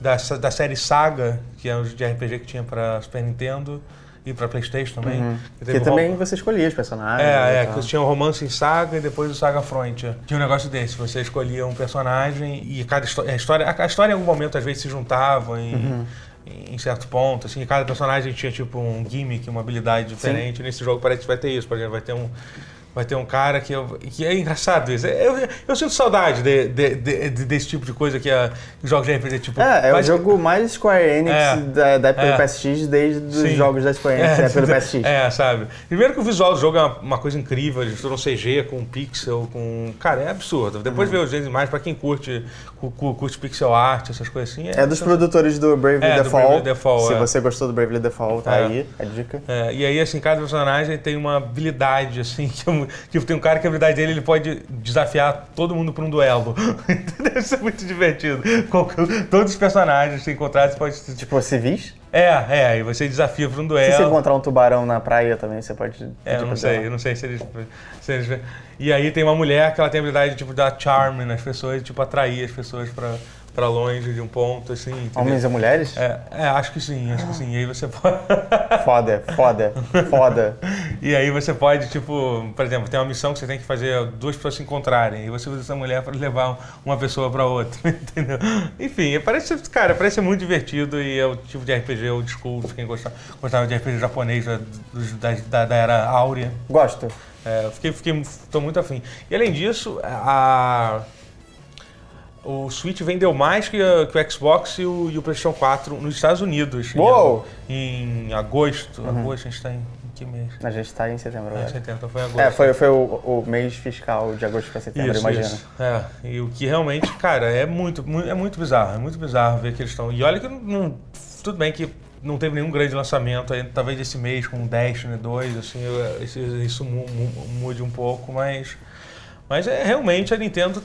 da, da série Saga, que é um de RPG que tinha pra Super Nintendo e pra Playstation também. Uhum. que também você escolhia os personagens. É, é, e que tinha um romance em Saga e depois o Saga Frontier. Tinha um negócio desse, você escolhia um personagem e cada a história, a história em algum momento às vezes se juntava em, Uhum. Em certo ponto, assim, cada personagem tinha tipo um gimmick, uma habilidade diferente. Nesse jogo parece que vai ter isso, por exemplo, vai ter um Vai ter um cara que, eu, que é engraçado isso. Eu, eu sinto saudade de, de- de- de- desse tipo de coisa que os jogos de RPG, tipo. É, é o jogo mais Square Enix É. da, da época É. do PSX desde os jogos da Square Enix da época do PSX. É, sabe? Primeiro que o visual do jogo é uma, uma coisa incrível, eles estão CG com pixel, com. Cara, é absurdo. Depois ver os imagens, pra quem curte, cu- cu- curte pixel art, essas coisas assim. É dos produtores do Bravely É, Default. Bravely Default, Se é. você gostou do Bravely Default, tá É. aí a dica. É, e aí, assim, cada personagem tem uma habilidade, assim, que, que tem um cara que a habilidade dele ele pode desafiar todo mundo pra um duelo. Deve ser muito divertido. Todos os personagens que você encontrar, você pode. Tipo, civis. É, é, aí você desafia pra um Se duelo. você encontrar um tubarão na praia também, você pode. É, eu não sei, eu não sei se eles, se eles- E aí tem uma mulher que ela tem a habilidade de tipo, dar charme nas pessoas, tipo, atrair as pessoas pra, pra longe de um ponto, assim. entendeu? Homens e mulheres? É, é, acho que sim, acho que sim. E aí você pode. Foda, foda, foda. e aí você pode, tipo, por exemplo, tem uma missão que você tem que fazer duas pessoas se encontrarem. E você usa essa mulher para levar uma pessoa para outra, entendeu? Enfim, parece, cara, parece muito divertido e é o tipo de RPG old school, quem gostava, gostava de RPG japonês da, da, da, da era áurea. Gosto. É, eu fiquei, fiquei, tô muito afim. E além disso, a, o Switch vendeu mais que, a- que o Xbox e o, e o PlayStation 4 nos Estados Unidos. em- Uou! Em, agosto. Agosto, a gente tá em, em que mês? A gente tá em setembro É, agora. 70, foi agosto. É, foi, foi o, o mês fiscal de agosto para setembro, Isso, imagina. isso. É, e o que realmente, cara, é muito, mu- é muito bizarro. É muito bizarro ver que eles estão. E olha que não, não- tudo bem que não teve nenhum grande lançamento, aí, talvez esse mês com Destiny 2, assim, eu- isso, isso mu- mude um pouco, mas. Mas é realmente a Nintendo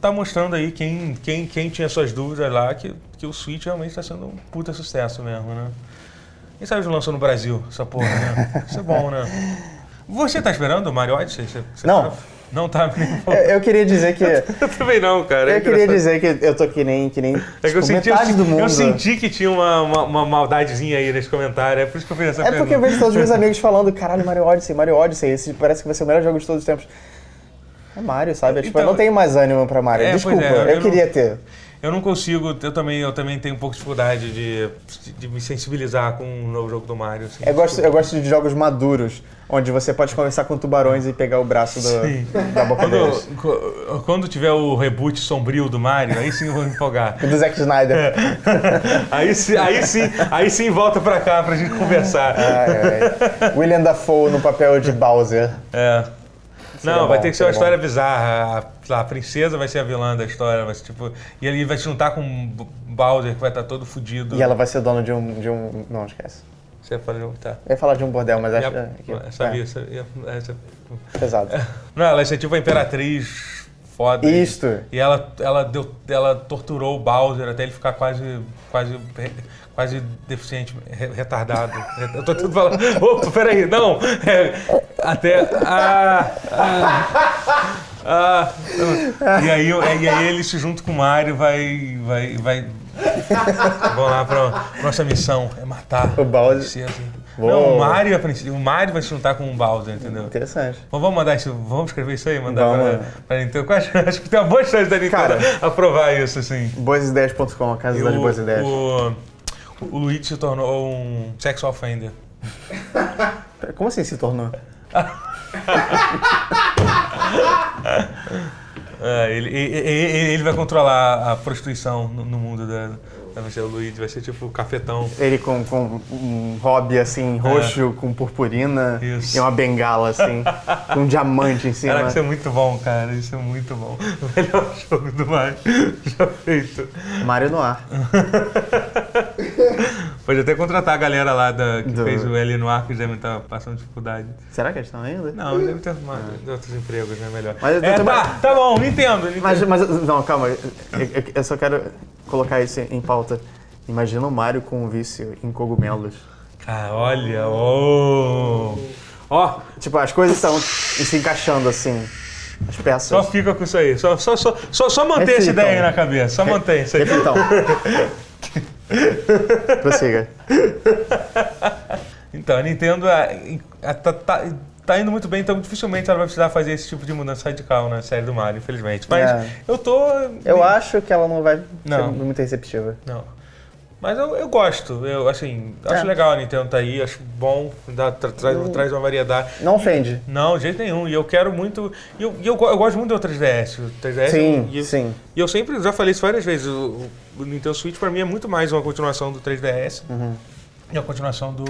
tá mostrando aí quem, quem, quem tinha suas dúvidas lá, que, que o Switch realmente está sendo um puta sucesso mesmo, né? Quem sabe lançou no Brasil essa porra, né? Isso é bom, né? Você tá esperando o Mario Odyssey? Você, você Não. Tá, não tá. Eu, eu queria dizer que. Eu também não, cara. É Eu queria dizer que eu tô que nem, que nem É que tipo, eu senti, eu, metade senti- do mundo. eu senti que tinha uma, uma, uma maldadezinha aí nesse comentário. É por isso que eu fiz essa É porque eu pergunta. vejo todos os meus amigos falando, caralho, Mario Odyssey, Mario Odyssey, esse parece que vai ser o melhor jogo de todos os tempos. É Mario, sabe? Tipo, Então- eu não tenho mais ânimo pra Mario. É, Desculpa, é, eu eu, não- queria ter. Eu não consigo, eu também, eu também tenho um pouco de dificuldade de, de me sensibilizar com um novo jogo do Mario. assim. Eu gosto, eu gosto de jogos maduros, onde você pode conversar com tubarões e pegar o braço do- da boca deles. Quando, co- quando tiver o reboot sombrio do Mario, aí sim eu vou me empolgar. Do Zack Snyder. Aí, sim- aí sim, aí sim volta pra cá pra gente conversar. Ai, ai. William Dafoe no papel de Bowser. É. Não, vai bom, ter que ser uma seria história bizarra. A, a princesa vai ser a vilã da história, vai ser, tipo, e ele vai se juntar com B- Bowser, que vai estar todo fudido. E ela vai ser dona de um. De um não, esquece. Você falou, tá. Eu ia falar de um bordel, mas acho É, que. é, sabia, sabia, é, sabia. pesado. Não, ela ia ser tipo a imperatriz foda. Isto. E ela, ela, deu, ela torturou o Bowser até ele ficar quase, quase, quase deficiente, re- retardado. Eu tô tudo falando. Opa, peraí, não! É, até. Ah, ah, ah, e, aí, e aí ele se junto com o Mario vai. vai, vai Vamos lá pra nossa missão, é matar O Bowser- a princesa. Uou. Não, o Mario, é o Mario vai se juntar com o Bowser, entendeu? Interessante. Bom, vamos mandar isso, vamos escrever isso aí, mandar Vamos. pra, pra Nintendo. Acho, que tem uma boa chance da Nintendo Cara. aprovar isso, assim. Boasideias.com, a casa E das o, boas ideias. o, o Luigi se tornou um sex offender. Como assim se tornou? É, ele, e- e- e- ele vai controlar a prostituição no, no mundo da. Ser o Luigi, vai ser tipo o cafetão. Ele com, com um hobby assim, roxo, com purpurina É. Isso. e uma bengala assim, com um diamante em cima. Caraca, isso é muito bom, cara. Isso é muito bom. O melhor jogo do Mario já feito. Mario no ar. Pode até contratar a galera lá da, que Do- fez o L no ar, que devem estar passando dificuldade. Será que eles estão ainda? Não, deve ter arrumado outros empregos, né? Melhor. Mas é, tô- tá, tá bom, Nintendo. Nintendo. Mas, mas não, calma. Eu, eu- só quero colocar isso em pauta. Imagina o Mario com um vício em cogumelos. Cara, olha, ô. Ó, Tipo, as coisas estão se encaixando assim. As peças. só fica com isso aí. Só, só, só, só, só mantém essa ideia aí na cabeça. Só mantém isso aí. Prossiga. Então, a Nintendo é, é, tá, tá, tá indo muito bem, então dificilmente ela vai precisar fazer esse tipo de mudança radical na série do Mario, infelizmente. Mas É. eu tô. Eu acho que ela não vai Não. ser muito receptiva. Não. Mas eu, eu gosto, eu assim, acho É. legal a Nintendo tá aí, acho bom, dá, tra- traz, traz uma variedade. Não ofende. Não, de jeito nenhum. E eu quero muito. E eu, e eu, eu gosto muito do 3DS. O 3DS Sim, e, sim. E eu sempre já falei isso várias vezes. O, o Nintendo Switch pra mim é muito mais uma continuação do 3DS Uhum. e a continuação do,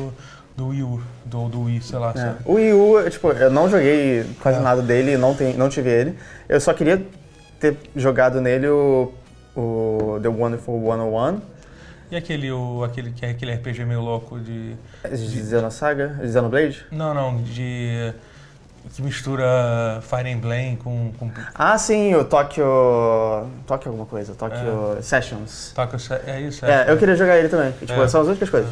do Wii U, do, do Wii, sei lá. É. O Wii U, tipo, eu não joguei quase É. nada dele, não, tem, não tive ele. Eu só queria ter jogado nele o, o The Wonderful 101, E aquele, o, aquele, que é aquele RPG meio louco de. de Xenosaga, Xenoblade. Não, não, de. Que mistura Fire Emblem com. com Ah, sim, o Tokyo... Tokyo alguma coisa, Tokyo Sessions. Tokyo Se- é isso? É, eu queria jogar ele também. Tipo, É. são as únicas coisas.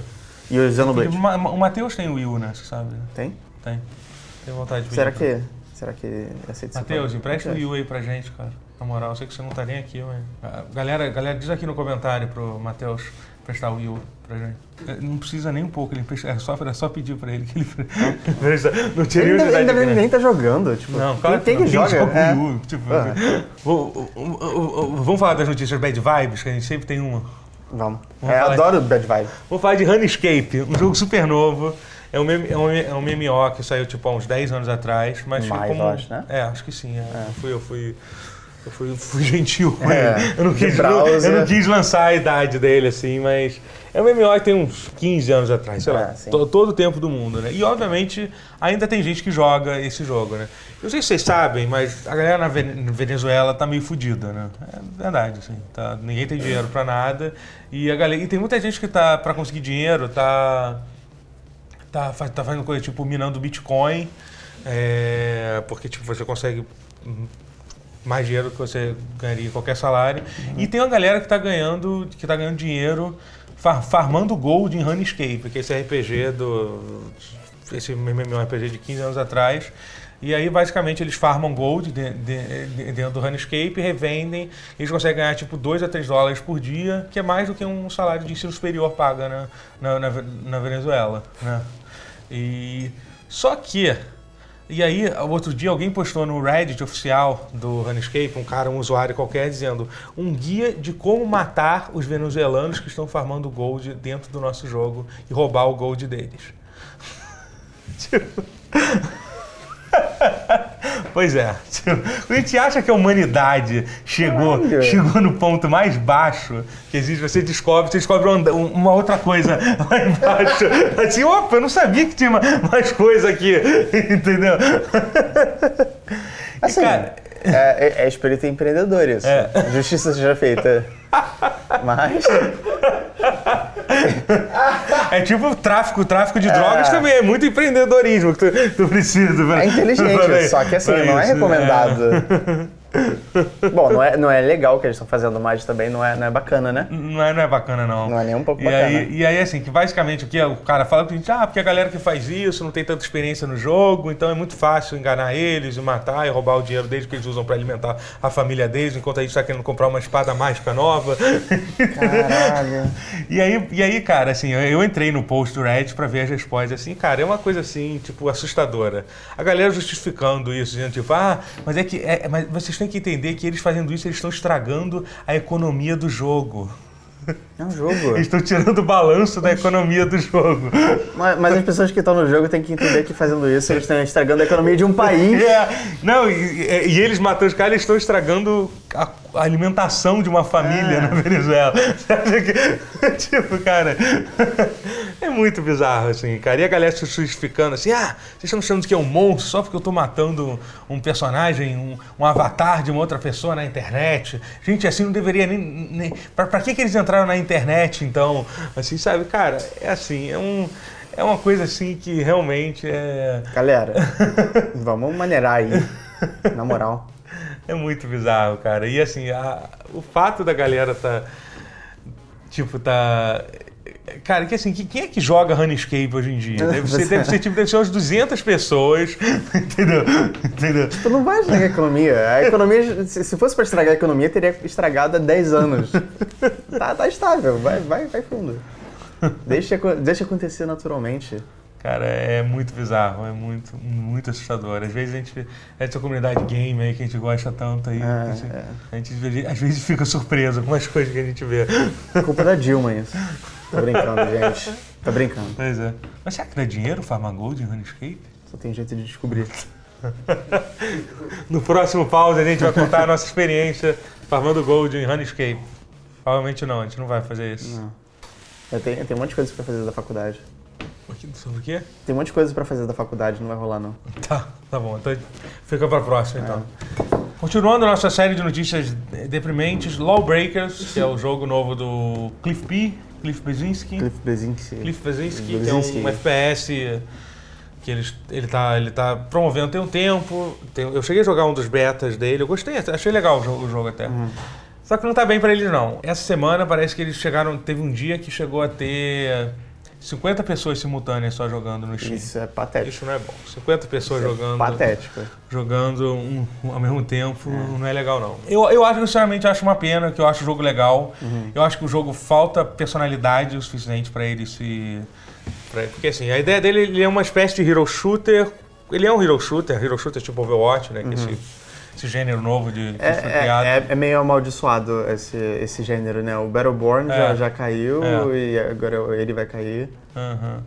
E o Xenoblade. o Ma- O Matheus tem o Wii U, né? Você sabe? Tem? Tem. Tem vontade de pedir Será que... Será que aceita Matheus, empresta o. Wii U aí pra gente, cara. Na moral, eu sei que você não tá nem aqui, mas. Ah, Galera, galera, diz aqui no comentário pro Matheus prestar o Wii U pra gente. Eh, Não precisa nem um pouco, ele empresta, é, só, é só pedir pra ele que ele presta. Não tinha Ele ainda, ainda nem tá jogando. Tipo, Não, quem, claro quem que não. joga? joga É. Tipo, Ah. vou- Vamos falar das notícias Bad Vibes, que a gente sempre tem uma. Vamos. Vamos É, adoro Bad Vibe. Vamos falar de Runescape, um jogo super novo. É um, é um, é um MMO que saiu tipo há uns 10 anos atrás, mas Mais, como... eu acho, né? É, acho que sim. é. Eu fui, eu fui, eu fui, fui gentil com É, ele. Eu não, quis, eu não quis lançar a idade dele assim, mas é um MMO que tem uns 15 anos atrás, sei É, lá, sim. to- todo o tempo do mundo, né? E obviamente ainda tem gente que joga esse jogo, né? Eu sei se vocês sabem, mas a galera na Ve- na Venezuela tá meio fodida, né? É verdade, assim. Tá, ninguém tem dinheiro pra nada. E, a galera, e tem muita gente que tá, pra conseguir dinheiro, tá, tá, tá fazendo coisa tipo minando Bitcoin, é, porque tipo, você consegue mais dinheiro que você ganharia qualquer salário. E tem uma galera que tá ganhando, que tá ganhando dinheiro far- farmando gold em Runescape, que é esse RPG do. Esse MMORPG de 15 anos atrás. E aí, basicamente, eles farmam gold de- de- de- dentro do Runescape, revendem, eles conseguem ganhar tipo 2 a 3 dólares por dia, que é mais do que um salário de ensino superior paga na, na, na, na Venezuela. Né? E, só que E aí, outro dia, alguém postou no Reddit oficial do Runescape, um cara, um usuário qualquer, dizendo um guia de como matar os venezuelanos que estão farmando gold dentro do nosso jogo e roubar o gold deles. tipo... Pois é. A gente acha que a humanidade chegou, chegou no ponto mais baixo que existe. Você descobre, você descobre uma outra coisa lá embaixo. Assim, opa, eu não sabia que tinha mais coisa aqui. Entendeu? Assim, cara, é, é, é espírito empreendedor isso. É. Justiça seja feita. Mas. É tipo tráfico, tráfico de drogas é. também, é muito empreendedorismo que tu, tu precisa. Pra, é inteligente, só que assim, não é isso, é recomendado. É. Bom, não é, não é legal o que eles estão fazendo, mas também não é, não é bacana, né? Não é, não é bacana, não. Não é nem um pouco e bacana. Aí, e aí, assim, que basicamente o que o cara fala pra gente, ah, porque a galera que faz isso não tem tanta experiência no jogo, então é muito fácil enganar eles e matar e roubar o dinheiro deles que eles usam para alimentar a família deles, enquanto a gente tá querendo comprar uma espada mágica nova. Caralho. e, aí, e aí, cara, assim, eu, eu entrei no post do Reddit pra ver as respostas, assim, cara, é uma coisa assim, tipo, assustadora. A galera justificando isso, dizendo, tipo, ah, mas é que, é, mas vocês têm que entender que eles fazendo isso, eles estão estragando a economia do jogo. É um jogo. Eles estão tirando o balanço da economia do jogo. Mas, mas, as pessoas que estão no jogo têm que entender que fazendo isso eles estão estragando a economia de um país. É, não, e, e, eles matando os caras, eles estão estragando a, a, alimentação de uma família é. na Venezuela. tipo, cara, é muito bizarro, assim, cara. E a galera se justificando assim, ah, vocês estão achando que é um monstro só porque eu estou matando um personagem, um, um, avatar de uma outra pessoa na internet. Gente, assim não deveria nem. nem pra, pra que, que eles entraram na internet, então? Assim, sabe, cara, é assim, é um. É uma coisa assim que realmente é. Galera, vamos maneirar aí. Na moral. É muito bizarro, cara. E assim, a, o fato da galera tá. Tipo, tá. Cara, que assim, quem é que joga Runescape hoje em dia? Deve ser, deve ser, tipo, deve ser umas 200 pessoas, entendeu? entendeu? Tu não vai estragar a economia. A economia, se fosse para estragar a economia, teria estragado há 10 anos. Tá, tá estável, vai, vai, vai fundo. Deixa, deixa acontecer naturalmente. Cara, é muito bizarro, é muito, muito assustador. Às vezes a gente, essa comunidade game aí que a gente gosta tanto aí, é, a, gente, é. a gente às vezes fica surpreso com as coisas que a gente vê. É culpa da Dilma isso. Tô brincando, gente. Tô brincando. Pois é. Mas será que dá dinheiro Farma Gold em RuneScape? Só tem jeito de descobrir. no próximo pause a gente vai contar a nossa experiência farmando Gold em RuneScape. Provavelmente não, a gente não vai fazer isso. Não. Eu tenho um monte de coisas pra fazer da faculdade. Sobre o quê? Tem um monte de coisas pra fazer da faculdade, não vai rolar não. Tá, tá bom. Então fica pra próxima então. É. Continuando a nossa série de notícias deprimentes, Lawbreakers, que é o jogo novo do Cliff P, Cliff Bezinski. Cliff Bezinski. Cliff Bezinski, que é um FPS que ele, ele, tá, ele tá promovendo tem um tempo. Tem, eu cheguei a jogar um dos betas dele, eu gostei, achei legal o jogo, o jogo até. Uhum. Só que não tá bem para eles não. Essa semana parece que eles chegaram, teve um dia que chegou a ter 50 pessoas simultâneas só jogando no Steam. Isso é patético. Isso não é bom. 50 pessoas Isso é jogando. É patético. Jogando um, um, ao mesmo tempo é. não é legal, não. Eu, eu acho, sinceramente, acho uma pena, que eu acho o jogo legal. Uhum. Eu acho que o jogo falta personalidade o suficiente para ele se. Pra, porque assim, a ideia dele ele é uma espécie de hero shooter. Ele é um hero shooter, hero shooter tipo Overwatch, né? Uhum. Que esse, esse gênero novo de que é, foi é, criado. É, é, meio amaldiçoado esse, esse gênero, né? O Battleborn é, já, já caiu é. e agora ele vai cair. Uhum.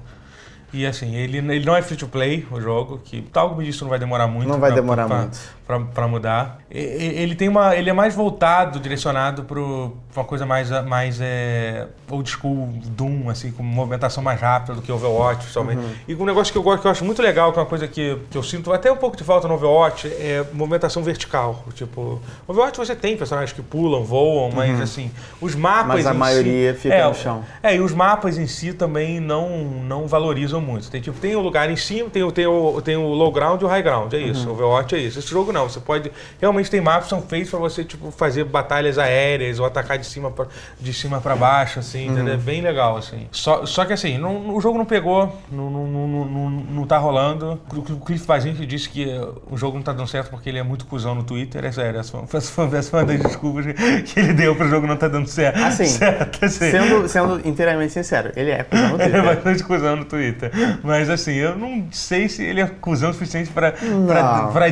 E assim, ele, ele não é free to play, o jogo, que tal me disso não vai demorar muito. Não vai pra, demorar pra, muito para mudar. Ele tem uma, ele é mais voltado, direcionado para uma coisa mais, mais é, old school Doom, assim, com movimentação mais rápida do que Overwatch, principalmente. Uhum. E um negócio que eu gosto, que eu acho muito legal, que é uma coisa que, que eu sinto até um pouco de falta no Overwatch, é movimentação vertical. Tipo, Overwatch você tem personagens que pulam, voam, mas uhum. assim, os mapas. Mas a maioria si, fica é, no chão. É, e os mapas em si também não, não valorizam muito. Tem, tipo, tem o lugar em cima, tem, tem, o, tem o low ground e o high ground, é isso. Uhum. Overwatch é isso. Esse jogo não. Você pode. Realmente tem mapas que são feitos para você tipo, fazer batalhas aéreas ou atacar de cima pra, de cima para baixo, assim, uhum. É bem legal, assim. Só, só que assim, não, o jogo não pegou, não, não, não, não, não tá rolando. O Cliff Pazin disse que o jogo não tá dando certo porque ele é muito cuzão no Twitter. É sério, essa foi, essa foi uma das desculpas que ele deu pro jogo não tá dando certo. Assim, certo, assim. Sendo, sendo inteiramente sincero, ele é cuzão no Twitter. Ele é bastante cuzão no Twitter. Mas assim, eu não sei se ele é cuzão o suficiente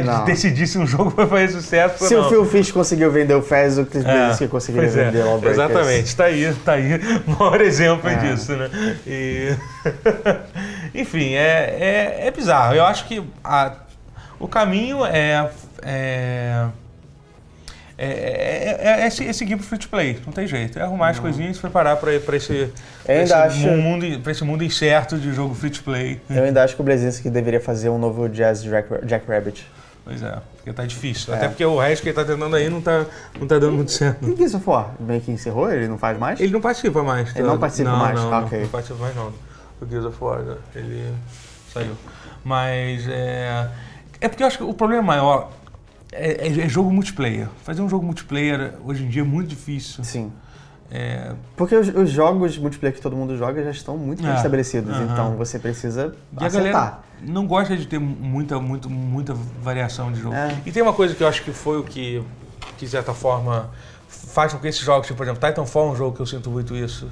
não. decidir se um jogo vai fazer sucesso Se ou o não. Phil Fish conseguiu vender o Fez, o Chris É, Belinsky conseguiria é, vender Lawbreakers. Exatamente, tá aí, tá aí o maior exemplo É. disso, né? E... Enfim, é, é, é bizarro. Eu acho que a- o caminho é. é é, é, é, é, se- é seguir pro free to play, não tem jeito. É arrumar as coisinhas e se preparar para esse, pra esse, acho- mundo, pra esse mundo incerto de jogo free to play. Eu ainda acho que o Blazinski deveria fazer um novo Jazz Jack, Jack Rabbit. Pois é, porque tá difícil. É. Até porque o resto que ele tá tentando aí não tá, não tá dando muito certo. E o Gears of War? Meio que encerrou? Ele não faz mais? Ele não participa mais. Ele não participa não, mais, Não, ah, não, ok. não participa mais não. Do Gears of War, ele saiu. Mas é... É porque eu acho que o problema maior é, é- é jogo multiplayer. Fazer um jogo multiplayer hoje em dia é muito difícil. Sim. É, Porque os, os jogos multiplayer que todo mundo joga já estão muito bem É, estabelecidos, aham. então você precisa E acertar. não gosta de ter muita, muito, muita variação de jogo. É. E tem uma coisa que eu acho que foi o que, que de certa forma, faz com que esses jogos, tipo, por exemplo, Titanfall é um jogo que eu sinto muito isso.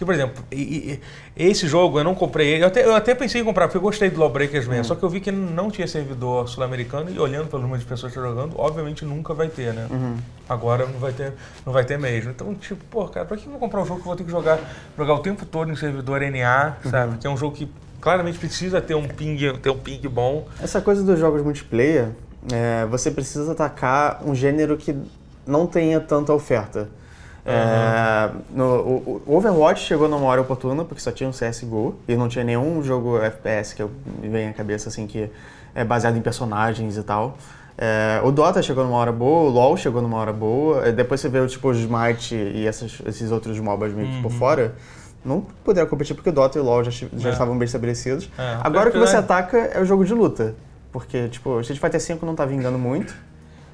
Que, por exemplo, e- e- esse jogo eu não comprei. Eu até, eu até pensei em comprar, porque eu gostei do Lawbreakers mesmo. Só que eu vi que não tinha servidor sul-americano e olhando pelo número de pessoas que estão jogando, obviamente nunca vai ter, né? Agora não vai ter, não vai ter mesmo. Então, tipo, pô, cara, pra que eu vou comprar um jogo que eu vou ter que jogar, jogar o tempo todo em servidor NA, sabe? Que é um jogo que claramente precisa ter um ping, ter um ping bom. Essa coisa dos jogos multiplayer, é, você precisa atacar um gênero que não tenha tanta oferta. É, no- o, o Overwatch chegou numa hora oportuna, porque só tinha um CSGO e não tinha nenhum jogo FPS que eu, me vem à cabeça assim que é baseado em personagens e tal. É, o Dota chegou numa hora boa, o LoL chegou numa hora boa, depois você vê tipo, o Smite e essas- esses outros MOBAs meio que por fora, não puderam competir porque o Dota e o LoL já, já É. estavam bem estabelecidos. É, Agora o que você ataca é o jogo de luta. Porque, tipo, o Street Fighter V não tá vingando muito.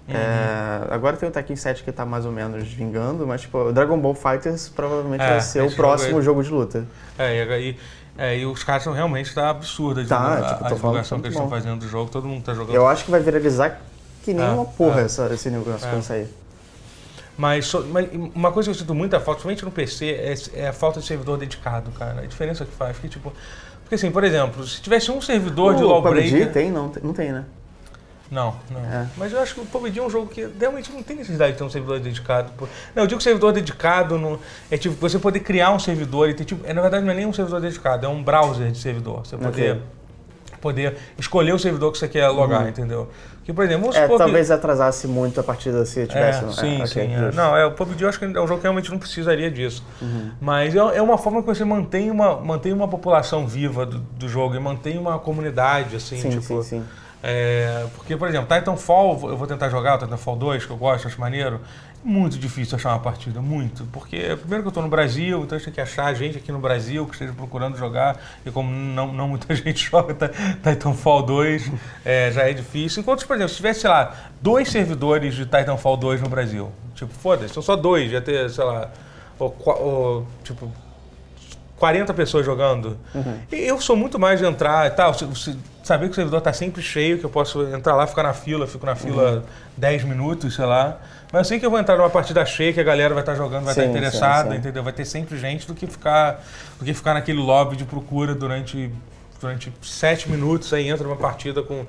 Uhum. É, agora tem o Tekken 7 que tá mais ou menos vingando, mas, tipo, o Dragon Ball Fighters provavelmente É, vai ser o próximo jogo jogo de luta. É, e, aí- é, e os caras são realmente tá absurda de Tá, a, tipo, a falando divulgação que que eles estão fazendo do jogo, todo mundo tá jogando. Eu acho que vai viralizar que nem É, uma porra é. essa- esse negócio É. quando sair. Mas, mas uma coisa que eu sinto muita falta, principalmente no PC, é, é a falta de servidor dedicado, cara. A diferença que faz. Porque, tipo, porque assim, por exemplo, se tivesse um servidor de o PUBG Lawbreaker... tem? Não, tem- não tem, né? Não, não. É. Mas eu acho que o PUBG é um jogo que realmente não tem necessidade de ter um servidor dedicado. Não, eu digo servidor dedicado no, é tipo você poder criar um servidor e ter tipo, é, na verdade não é nem um servidor dedicado, é um browser de servidor. Você poder, Ok. poder escolher o servidor que você quer logar, entendeu? Que, por exemplo, É, que- talvez atrasasse muito a partida se tivesse. é, sim, é, sim. é. Não, é, o PUBG eu acho que é um jogo que realmente não precisaria disso. Uhum. Mas é, é uma forma que você mantém uma, mantém uma população viva do, do jogo e mantém uma comunidade, assim, Sim, tipo... sim, sim. É, porque, por exemplo, Titanfall, eu vou tentar jogar o Titanfall 2, que eu gosto, acho maneiro. Muito difícil achar uma partida, muito. Porque, primeiro que eu estou no Brasil, então a gente tem que achar gente aqui no Brasil que esteja procurando jogar. E como não, não muita gente joga Ti- Titanfall 2, é, já é difícil. Enquanto, por exemplo, se tivesse, sei lá, dois servidores de Titanfall 2 no Brasil. Tipo, foda-se, são só dois, ia ter, sei lá, ou, ou, tipo, 40 pessoas jogando. E eu sou muito mais de entrar e tal, se- se- saber que o servidor está sempre cheio, que eu posso entrar lá, ficar na fila, fico na fila 10 minutos, sei lá. Mas eu sei que eu vou entrar numa partida cheia, que a galera vai estar jogando, vai Sim, estar sim, interessada, sim. entendeu? Vai ter sempre gente do que ficar, do que ficar naquele lobby de procura durante durante sete minutos, aí entra numa partida com,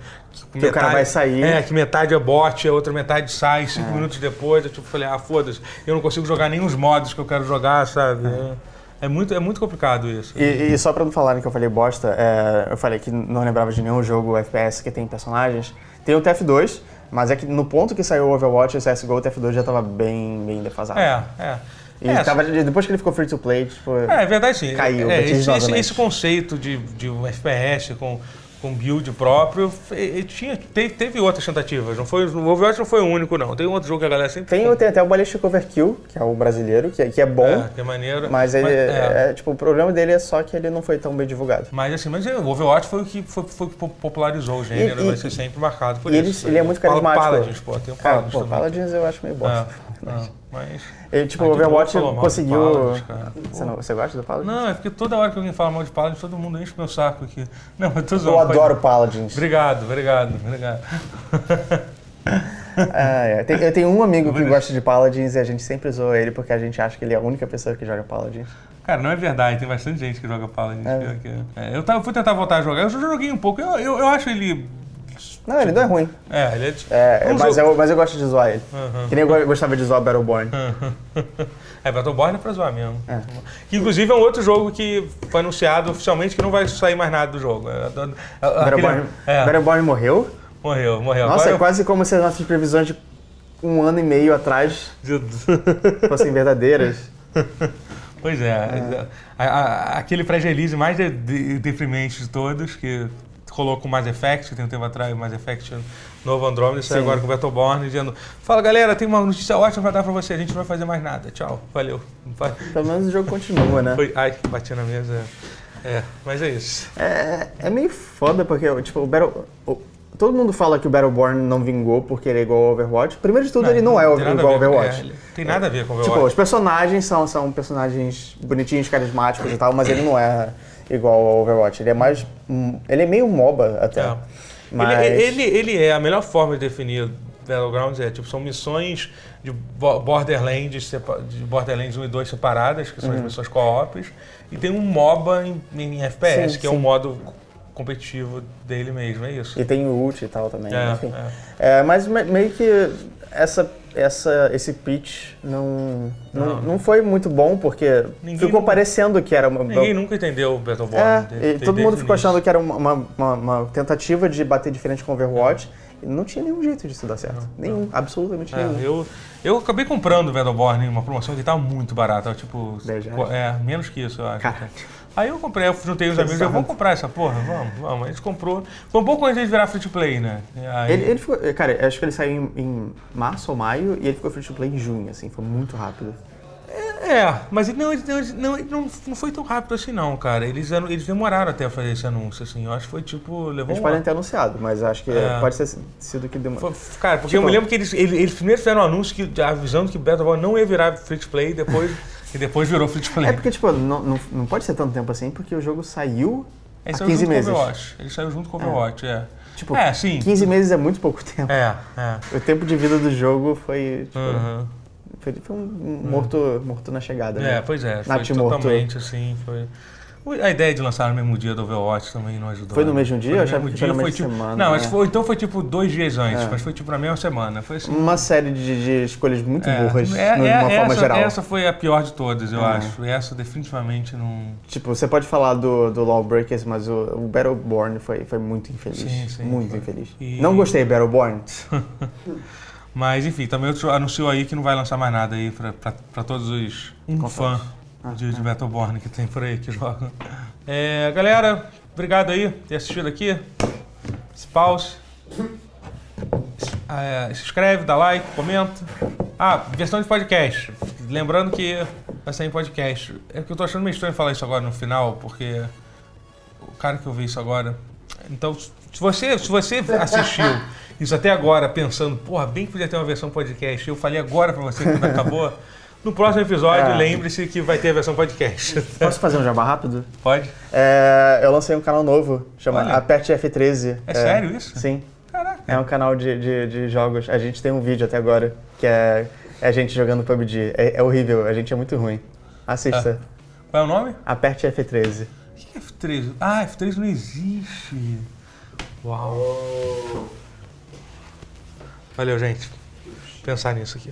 com Que o cara vai sair. É, que metade é bot, a outra metade sai cinco minutos depois. Eu tipo, falei, ah, foda-se, eu não consigo jogar nem os modos que eu quero jogar, sabe? É, é muito, é muito complicado isso. E, e só pra não falarem que eu falei bosta, é, eu falei que não lembrava de nenhum jogo FPS que tem personagens. Tem o TF2, mas é que no ponto que saiu o Overwatch e o CSGO, o TF2 já tava bem, bem defasado. É, é. E é, tava- depois que ele ficou free to play, tipo. É, é verdade sim. Caiu, É, esse, esse, esse conceito de, de um FPS com, com build próprio, e- e tinha, teve, teve outras tentativas. Não foi, o Overwatch não foi o único, não. Tem um outro jogo que a galera sempre... Tem, tem até o Ballistic Overkill, que é o brasileiro, que, é- que é bom, É, que é maneiro. mas ele. é. é, tipo, o problema dele é só que ele não foi tão bem divulgado. Mas assim, mas é, o Overwatch foi o que, foi, foi o que po- popularizou o gênero, E- e- vai ser sempre marcado por isso. ele- ele é muito carismático. Paladins, pô, tem o Cara, Paladins pô. Paladins eu acho meio bosta. Não, mas... E, tipo, o Overwatch conseguiu. Paladins. Você, não- você gosta do Paladins? Não, é porque toda hora que alguém fala mal de Paladins, todo mundo enche meu saco aqui. Não, mas Eu pode- adoro Paladins. Obrigado, obrigado, obrigado. É, é. Tem- eu tenho um amigo que gosta de Paladins e a gente sempre zoa ele porque a gente acha que ele é a única pessoa que joga Paladins. Cara, não é verdade, tem bastante gente que joga Paladins. É. que- é, eu tava, fui tentar voltar a jogar, eu já joguei um pouco, eu, eu, eu acho ele... Não, ele não é ruim. É, ele é... de- É, um mas, jogo- eu, mas eu gosto de zoar ele. Aham. Que nem eu gostava de zoar Battleborn. É, Battleborn é pra zoar mesmo. É. Que inclusive é um outro jogo que foi anunciado oficialmente que não vai sair mais nada do jogo. É, Battleborn, é, Battleborn morreu? morreu, morreu. Nossa, Agora é quase como se as nossas previsões de um ano e meio atrás fossem verdadeiras. Pois é, a- a- aquele pré-release mais de, de, deprimente de todos, que rolou com o Mass Effect, que tem um tempo atrás, o Mass Effect novo Andromeda, saiu agora com o Battleborn, dizendo Fala galera, tem uma notícia ótima pra dar pra você, a gente não vai fazer mais nada, tchau, valeu. Pelo menos o jogo continua, né? Foi, ai, bati na mesa. É, mas é isso. É, é meio foda porque, tipo, o Battle... o- todo mundo fala que o Battleborn não vingou porque ele é igual ao Overwatch. Primeiro de tudo, ele não é igual ao Overwatch. é, tem nada a ver com o Tipo, Overwatch. os personagens são, são personagens bonitinhos, carismáticos e tal, mas ele não é igual ao Overwatch. Ele é mais. Ele é meio MOBA até. É. Mas. Ele, ele, ele é a melhor forma de definir Battlegrounds é tipo são missões de Bo- Borderlands, de Borderlands 1 e 2 separadas, que são as missões co-ops, e tem um MOBA em, em FPS, Uhum. Sim, que é sim. um modo competitivo dele mesmo, é isso. E tem o ult e tal também. É, enfim. é. É, mas me- meio que essa, essa, esse pitch não, não, Não. não foi muito bom, porque Ninguém ficou nunca- parecendo que era uma. Ninguém nunca entendeu o Battleborn. É, de- e de- todo mundo ficou achando que era uma, uma, uma- tentativa de bater de frente com o Overwatch. E não tinha nenhum jeito disso dar certo. nenhum, absolutamente É, nenhum. eu, eu acabei comprando o Battleborn em uma promoção que tava muito barata, tipo. 10 reais? É, menos que isso, eu acho. Caralho. Aí eu comprei, eu juntei os amigos, eu vou comprar essa porra, vamos, vamos. A gente comprou. Foi um pouco antes de virar free to play, né? Aí, Ele, ele ficou, cara, acho que ele saiu em, em março ou maio e ele ficou free to play em junho, assim, foi muito rápido. É, mas ele não, ele não, ele não, não, foi tão rápido assim, não, cara. Eles, eles demoraram até a fazer esse anúncio, assim. Eu acho que foi tipo. Levou Eles um podem ter anunciado, mas acho que É. pode ter sido que demorou. Cara, porque Tipo- eu me lembro que eles, eles, eles primeiro fizeram um anúncio que, avisando que Battleborn não ia virar free to play, depois, e depois virou free to play. É porque, tipo, não, não, não pode ser tanto tempo assim, porque o jogo saiu Ele há saiu 15 junto meses. com o Overwatch. Ele saiu junto com o Overwatch, é. Tipo, é, sim. 15 meses é muito pouco tempo. É, é. O tempo de vida do jogo foi, tipo, Uhum. foi, foi um morto, morto na chegada, É, né? pois é. Foi Nath morto. totalmente assim, foi... A ideia de lançar no mesmo dia do Overwatch também não ajudou. Foi no né? mesmo dia? Foi no mesmo dia, foi mesma tipo... semana, Não, né? foi, então foi tipo dois dias antes, É. mas foi tipo na mesma semana. Foi assim... Uma série de, de escolhas muito É, burras, é, de é, uma forma geral. essa foi a pior de todas, eu É. acho. Essa definitivamente não. Tipo, você pode falar do, do Lawbreakers, mas o, o Battleborn foi, foi muito infeliz. Sim, sim, muito foi. infeliz. E- Não gostei de Battleborn. Mas enfim, também anunciou aí que não vai lançar mais nada aí pra, pra, pra todos os um fã Ah, de, Battleborn que tem por aí que joga. É, galera, obrigado aí por ter assistido aqui. Esse pause. É, se inscreve, dá like, comenta. Ah, versão de podcast. Lembrando que vai sair em podcast. É que eu tô achando meio estranho falar isso agora no final, porque o cara que eu vi isso agora. Então, se você, se você assistiu isso até agora pensando, porra, bem que podia ter uma versão podcast, eu falei agora pra você quando acabou. No próximo episódio, É. lembre-se que vai ter a versão podcast. Posso fazer um jabá rápido? Pode? É, eu lancei um canal novo, chama Olha. Aperte F13. É sério isso? Sim. Caraca. É um canal de, de, de jogos. A gente tem um vídeo até agora, que é, é a gente jogando PUBG. É, é horrível, a gente é muito ruim. Assista. Qual é o nome? Aperte F13. O que é F3? Ah, F3 não existe. Uau. Valeu, gente. Pensar nisso aqui.